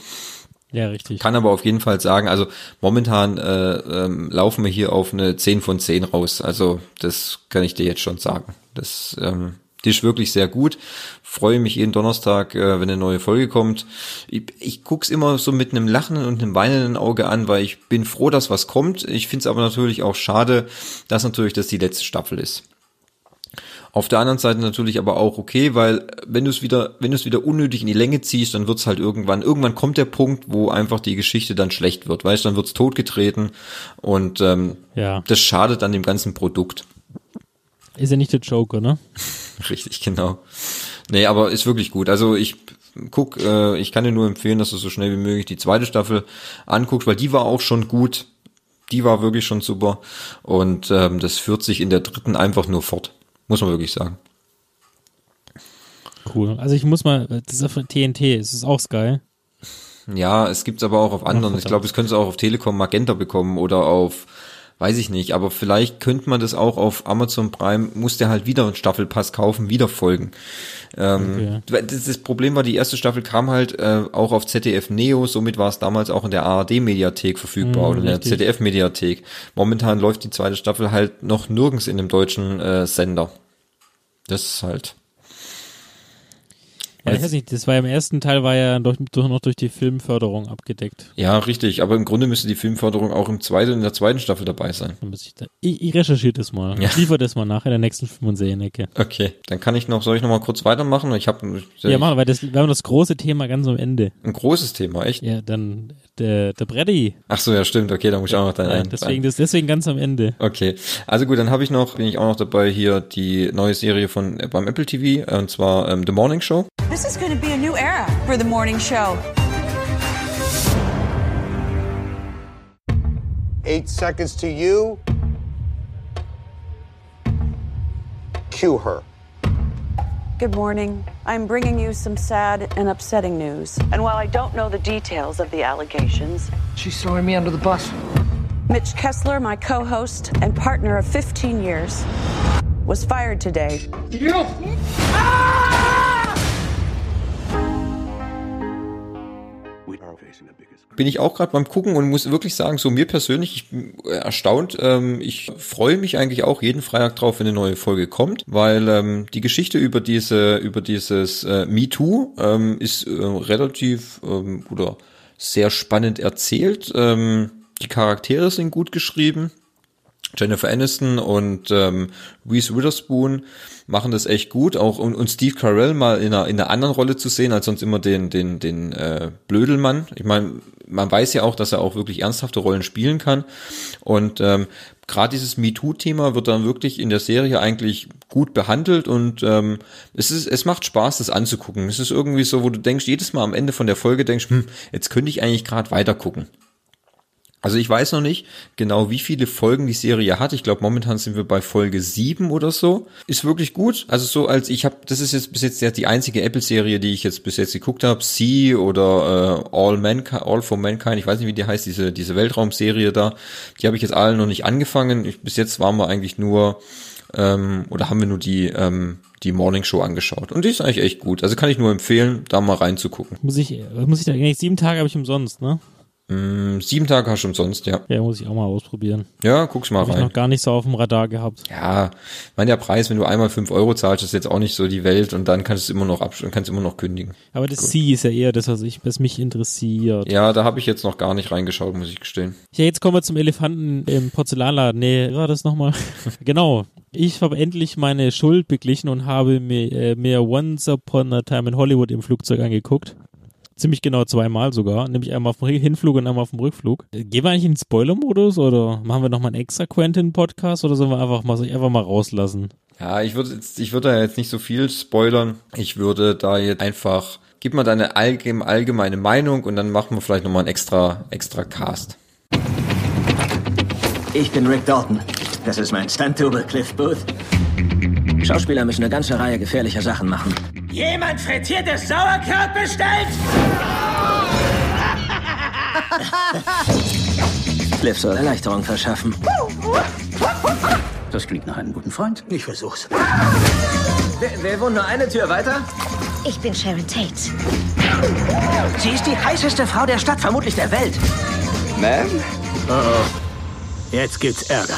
Ja, richtig. Kann aber auf jeden Fall sagen, also momentan äh, ähm, laufen wir hier auf eine 10 von 10 raus. Also das kann ich dir jetzt schon sagen. Das, ähm, die ist wirklich sehr gut. Freue mich jeden Donnerstag, äh, wenn eine neue Folge kommt. Ich, ich guck's immer so mit einem lachenden und einem weinenden Auge an, weil ich bin froh, dass was kommt. Ich finde es aber natürlich auch schade, dass natürlich das die letzte Staffel ist. Auf der anderen Seite natürlich aber auch okay, weil wenn du es wieder, wenn du es wieder unnötig in die Länge ziehst, dann wird's halt irgendwann, irgendwann kommt der Punkt, wo einfach die Geschichte dann schlecht wird, weißt, dann wird's totgetreten und ähm, Ja. das schadet an dem ganzen Produkt. Ist ja nicht der Joker, ne? Richtig, genau. Nee, aber ist wirklich gut. Also ich guck, äh, ich kann dir nur empfehlen, dass du so schnell wie möglich die zweite Staffel anguckst, weil die war auch schon gut. Die war wirklich schon super. Und ähm, das führt sich in der dritten einfach nur fort. Muss man wirklich sagen. Cool. Also ich muss mal, das ist auf TNT, es ist auch Sky. Ja, es gibt's aber auch auf anderen. ich verdammt. glaube, es könntest du auch auf Telekom Magenta bekommen oder auf, weiß ich nicht, aber vielleicht könnte man das auch auf Amazon Prime, muss der halt wieder einen Staffelpass kaufen, wieder folgen. Ähm, das, das Problem war, die erste Staffel kam halt äh, auch auf ZDF Neo, somit war es damals auch in der ARD-Mediathek verfügbar Mhm, oder in der. ZDF-Mediathek. Momentan läuft die zweite Staffel halt noch nirgends in dem deutschen äh, Sender. Das ist halt. Ja, ich weiß nicht, das war ja im ersten Teil war ja durch, durch, noch durch die Filmförderung abgedeckt. Ja, richtig, aber im Grunde müsste die Filmförderung auch im zweiten, in der zweiten Staffel dabei sein. Dann ich, da, ich, ich recherchiere das mal. Ja. Ich liefere das mal nach in der nächsten Film- und Serienecke. Okay, dann kann ich noch, soll ich noch mal kurz weitermachen? Ich habe Ja, machen, weil das, wir haben das große Thema ganz am Ende. ein großes Thema, echt? Ja, dann der, der Brady. Ach so, ja, stimmt. Okay, da muss ich auch noch dann Ja, ein. deswegen, das, deswegen ganz am Ende. Okay, also gut, dann habe ich noch, bin ich auch noch dabei hier die neue Serie von äh, beim Apple TV und zwar ähm, The Morning Show. This is going to be a new era for the morning show. Eight seconds to you. Cue her. Good morning. I'm bringing you some sad and upsetting news. And while I don't know the details of the allegations, She's throwing me under the bus. Mitch Kessler, my co host and partner of 15 years, was fired today. You! Bin ich auch gerade beim Gucken und muss wirklich sagen, so mir persönlich, ich bin erstaunt. Ähm, ich freue mich eigentlich auch jeden Freitag drauf, wenn eine neue Folge kommt, weil ähm, die Geschichte über diese, über dieses äh, MeToo ähm, ist äh, relativ ähm, oder sehr spannend erzählt. Ähm, die Charaktere sind gut geschrieben. Jennifer Aniston und ähm, Reese Witherspoon machen das echt gut. Auch und, und Steve Carell mal in einer, in einer anderen Rolle zu sehen, als sonst immer den, den, den äh, Blödelmann. Ich meine, man weiß ja auch, dass er auch wirklich ernsthafte Rollen spielen kann. Und ähm, gerade dieses MeToo-Thema wird dann wirklich in der Serie eigentlich gut behandelt und ähm, es ist, es macht Spaß, das anzugucken. Es ist irgendwie so, wo du denkst, jedes Mal am Ende von der Folge denkst, hm, jetzt könnte ich eigentlich gerade weiter gucken. Also ich weiß noch nicht genau, wie viele Folgen die Serie hat. Ich glaube, momentan sind wir bei Folge sieben oder so. Ist wirklich gut. Also so als ich habe, das ist jetzt bis jetzt die einzige Apple-Serie, die ich jetzt bis jetzt geguckt habe. Sea oder äh, All Mankind, All for Mankind. Ich weiß nicht, wie die heißt, diese diese Weltraumserie da. Die habe ich jetzt alle noch nicht angefangen. Ich, bis jetzt waren wir eigentlich nur ähm, oder haben wir nur die ähm, die Morning Show angeschaut. Und die ist eigentlich echt gut. Also kann ich nur empfehlen, da mal reinzugucken. Muss ich, muss ich da eigentlich sieben Tage habe ich umsonst, ne? Mm, sieben Tage hast du umsonst, ja. Ja, muss ich auch mal ausprobieren. Ja, guck's mal Hab rein. ich noch gar nicht so auf dem Radar gehabt. Ja, ich meine, der Preis, wenn du einmal fünf Euro zahlst, ist jetzt auch nicht so die Welt und dann kannst du es immer noch absch kannst immer noch kündigen. Aber das C ist ja eher das, was, ich, was mich interessiert. Ja, da habe ich jetzt noch gar nicht reingeschaut, muss ich gestehen. Ja, jetzt kommen wir zum Elefanten im Porzellanladen. Nee, war das nochmal? genau. Ich habe endlich meine Schuld beglichen und habe mir, äh, mir Once Upon a Time in Hollywood im Flugzeug angeguckt. Ziemlich genau zweimal sogar. Nämlich einmal auf dem Hinflug und einmal auf dem Rückflug. Gehen wir eigentlich in den Spoiler-Modus oder machen wir nochmal einen extra Quentin-Podcast oder sollen wir einfach mal, soll ich einfach mal rauslassen? Ja, ich würde jetzt, ich würde da jetzt nicht so viel spoilern. Ich würde da jetzt einfach, gib mal deine allgemeine, allgemeine Meinung und dann machen wir vielleicht nochmal einen extra, extra Cast. Ich bin Rick Dalton. Das ist mein Stunt-Double Cliff Booth. Schauspieler müssen eine ganze Reihe gefährlicher Sachen machen. Jemand frittiertes Sauerkraut bestellt? Cliff soll Erleichterung verschaffen. Das klingt nach einem guten Freund. Ich versuch's. Wer, wer wohnt nur eine Tür weiter? Ich bin Sharon Tate. Sie ist die heißeste Frau der Stadt, vermutlich der Welt. Ma'am? Oh oh. Jetzt gibt's Ärger.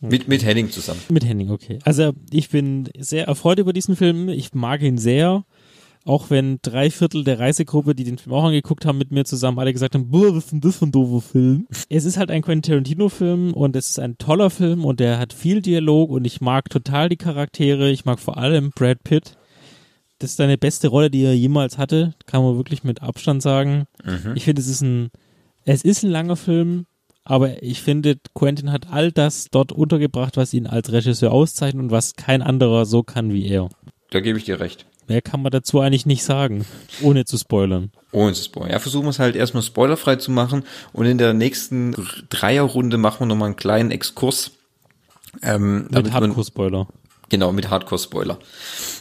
Mit, mit Henning zusammen. Mit Henning, okay. Also ich bin sehr erfreut über diesen Film. Ich mag ihn sehr. Auch wenn drei Viertel der Reisegruppe, die den Film auch angeguckt haben, mit mir zusammen alle gesagt haben, boah, was ist denn das für ein doofer Film? es ist halt ein Quentin Tarantino-Film und es ist ein toller Film und der hat viel Dialog und ich mag total die Charaktere. Ich mag vor allem Brad Pitt. Das ist seine beste Rolle, die er jemals hatte. Kann man wirklich mit Abstand sagen. Mhm. Ich finde, es ist ein, es ist ein langer Film, aber ich finde, Quentin hat all das dort untergebracht, was ihn als Regisseur auszeichnet und was kein anderer so kann wie er. Da gebe ich dir recht. Mehr kann man dazu eigentlich nicht sagen, ohne zu spoilern. Ohne zu spoilern. Ja, versuchen wir es halt erstmal spoilerfrei zu machen und in der nächsten Dreierrunde machen wir nochmal einen kleinen Exkurs. Ähm, Mit Hardcore-Spoiler. Genau, mit Hardcore-Spoiler.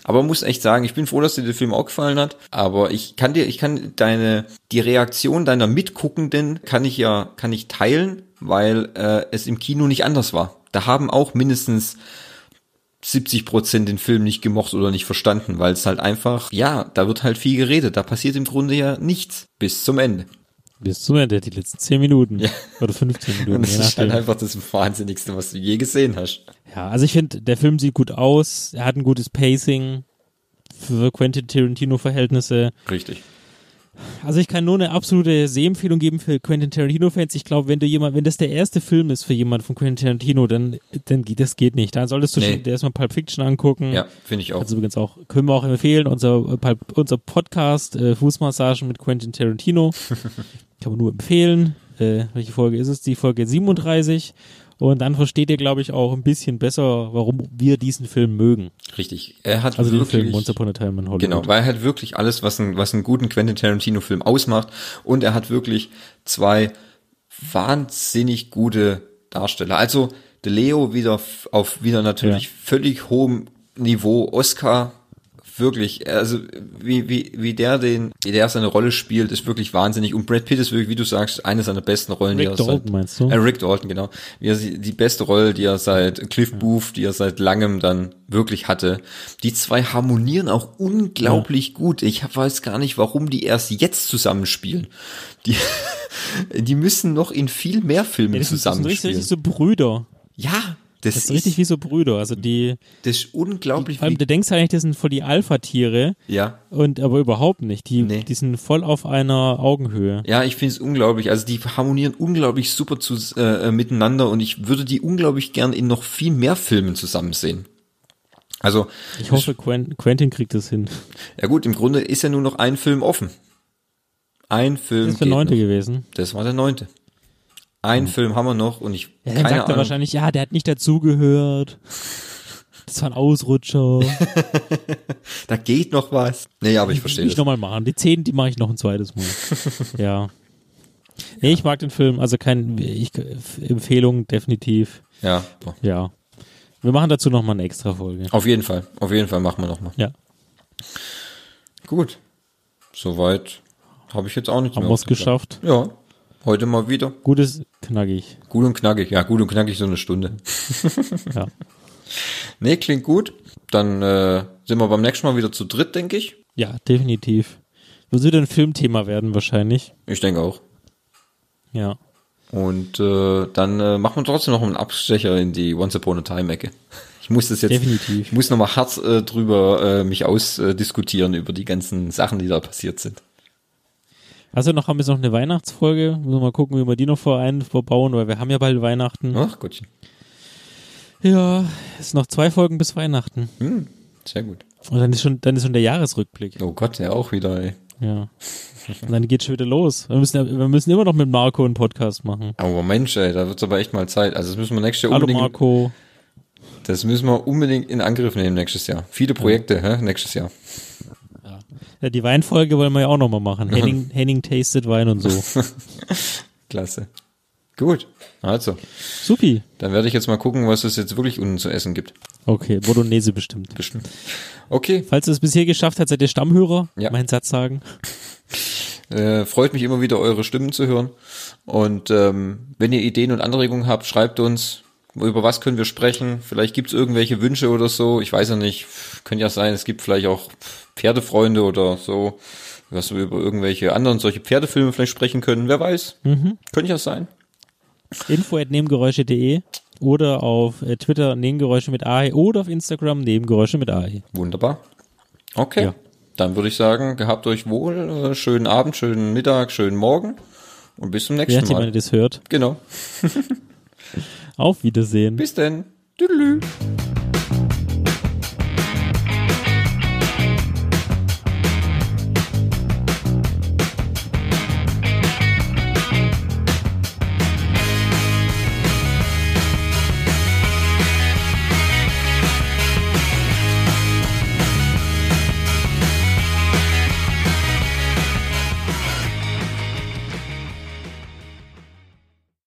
Aber muss echt sagen, ich bin froh, dass dir der Film auch gefallen hat. Aber ich kann dir, ich kann deine, die Reaktion deiner Mitguckenden kann ich ja, kann ich teilen, weil äh, es im Kino nicht anders war. Da haben auch mindestens 70 Prozent den Film nicht gemocht oder nicht verstanden, weil es halt einfach, ja, da wird halt viel geredet. Da passiert im Grunde ja nichts bis zum Ende. Bis zum Ende, die letzten 10 Minuten. Ja. Oder 15 Minuten. Und das ist halt einfach das Wahnsinnigste, was du je gesehen hast. Ja, also ich finde, der Film sieht gut aus, er hat ein gutes Pacing für Quentin Tarantino-Verhältnisse. Richtig. Also ich kann nur eine absolute Sehempfehlung geben für Quentin Tarantino-Fans. Ich glaube, wenn du jemand, wenn das der erste Film ist für jemand von Quentin Tarantino, dann, dann geht das geht nicht. Dann solltest du Nee. schon erstmal Pulp Fiction angucken. Ja, finde ich auch. Also übrigens auch, können wir auch empfehlen, unser, unser Podcast, äh, Fußmassagen mit Quentin Tarantino. Kann man nur empfehlen. Äh, welche Folge ist es? Die Folge 37. Und dann versteht ihr, glaube ich, auch ein bisschen besser, warum wir diesen Film mögen. Richtig. Er hat Also den wirklich, Film Once Upon a Time in Hollywood. Genau, weil er hat wirklich alles, was, ein, was einen guten Quentin Tarantino-Film ausmacht. Und er hat wirklich zwei wahnsinnig gute Darsteller. Also De Leo wieder auf wieder natürlich Ja. völlig hohem Niveau. Oscar wirklich, also wie, wie, wie der den, wie der seine Rolle spielt, ist wirklich wahnsinnig. Und Brad Pitt ist wirklich, wie du sagst, eine seiner besten Rollen, die Rick er Dalton seit, meinst du? Äh, Rick Dalton, genau. Wie er die beste Rolle, die er seit Cliff Booth, die er seit langem dann wirklich hatte. Die zwei harmonieren auch unglaublich gut. Ich weiß gar nicht, warum die erst jetzt zusammenspielen. Die, die müssen noch in viel mehr Filmen Ja, das, sind, zusammenspielen. richtig so Brüder. ja, Das, ist richtig wie so Brüder. Also die. Das ist unglaublich. Vor allem, du denkst eigentlich, das sind voll die Alpha-Tiere. Ja. Und aber überhaupt nicht. Die, die sind voll auf einer Augenhöhe. Ja, ich finde es unglaublich. Also die harmonieren unglaublich super zu, äh, miteinander und ich würde die unglaublich gern in noch viel mehr Filmen zusammen sehen. Also Ich hoffe, Quen- Quentin kriegt das hin. ja gut, im Grunde ist ja nur noch ein Film offen. Ein Film. Das ist der neunte noch. gewesen. Das war der neunte. Ein Film haben wir noch und ich Ja, dann keine sagt er Ahnung. wahrscheinlich, ja, der hat nicht dazugehört. Das war ein Ausrutscher. da geht noch was. Nee, aber ich verstehe Nicht nochmal machen. Die zehn, die mache ich noch ein zweites Mal. ja. Nee, ich mag den Film, also kein ich, Empfehlung definitiv. Ja. Ja. Wir machen dazu nochmal eine extra Folge. Auf jeden Fall. Auf jeden Fall machen wir nochmal. Ja. Gut. Soweit habe ich jetzt auch nicht Haben mehr. wir's aufgeschlagen. geschafft? Ja. Heute mal wieder. Gutes knackig. Gut und knackig. Ja, gut und knackig so eine Stunde. Ja. Nee, klingt gut. Dann äh, sind wir beim nächsten Mal wieder zu dritt, denke ich. Ja, definitiv. Wird wieder ein Filmthema werden wahrscheinlich. Ich denke auch. Ja. Und äh, dann äh, machen wir trotzdem noch einen Abstecher in die Once Upon a Time Ecke. Ich muss das jetzt, Definitiv. ich muss nochmal hart äh, drüber äh, mich ausdiskutieren über die ganzen Sachen, die da passiert sind. Also noch haben wir jetzt noch eine Weihnachtsfolge. Müssen wir mal gucken, wie wir die noch vor ein verbauen, weil wir haben ja bald Weihnachten. Ach Gottchen. Ja, es sind noch zwei Folgen bis Weihnachten. Hm, sehr gut. Und dann ist schon, dann ist schon der Jahresrückblick. Oh Gott, ja auch wieder, ey. Ja. Und dann geht's schon wieder los. Wir müssen, ja- wir müssen immer noch mit Marco einen Podcast machen. Aber Mensch, ey, da wird's aber echt mal Zeit. Also das müssen wir nächstes Jahr Hallo unbedingt. Marco. Das müssen wir unbedingt in Angriff nehmen nächstes Jahr. Viele Projekte, hä, nächstes Jahr. Ja, die Weinfolge wollen wir ja auch nochmal machen. Henning, Henning tastet Wein und so. Klasse. Gut, also. Supi. Dann werde ich jetzt mal gucken, was es jetzt wirklich unten zu essen gibt. Okay, Bolognese bestimmt. Bestimmt. Okay. Falls ihr es bisher geschafft habt, seid ihr Stammhörer. Ja. Meinen Satz sagen. Äh, freut mich immer wieder, eure Stimmen zu hören. Und ähm, wenn ihr Ideen und Anregungen habt, schreibt uns, über was können wir sprechen. Vielleicht gibt's irgendwelche Wünsche oder so. Ich weiß ja nicht. Könnte ja sein, es gibt vielleicht auch Pferdefreunde oder so, was wir über irgendwelche anderen solche Pferdefilme vielleicht sprechen können. Wer weiß. Mhm. Könnte ja sein. Info at nebengeräusche.de oder auf äh, Twitter Nebengeräusche mit AE oder auf Instagram Nebengeräusche mit AE. Wunderbar. Okay. Ja. Dann würde ich sagen, gehabt euch wohl, äh, schönen Abend, schönen Mittag, schönen Morgen und bis zum nächsten wann Mal. ihr das hört. Genau. Auf Wiedersehen. Bis denn. Tüdelü.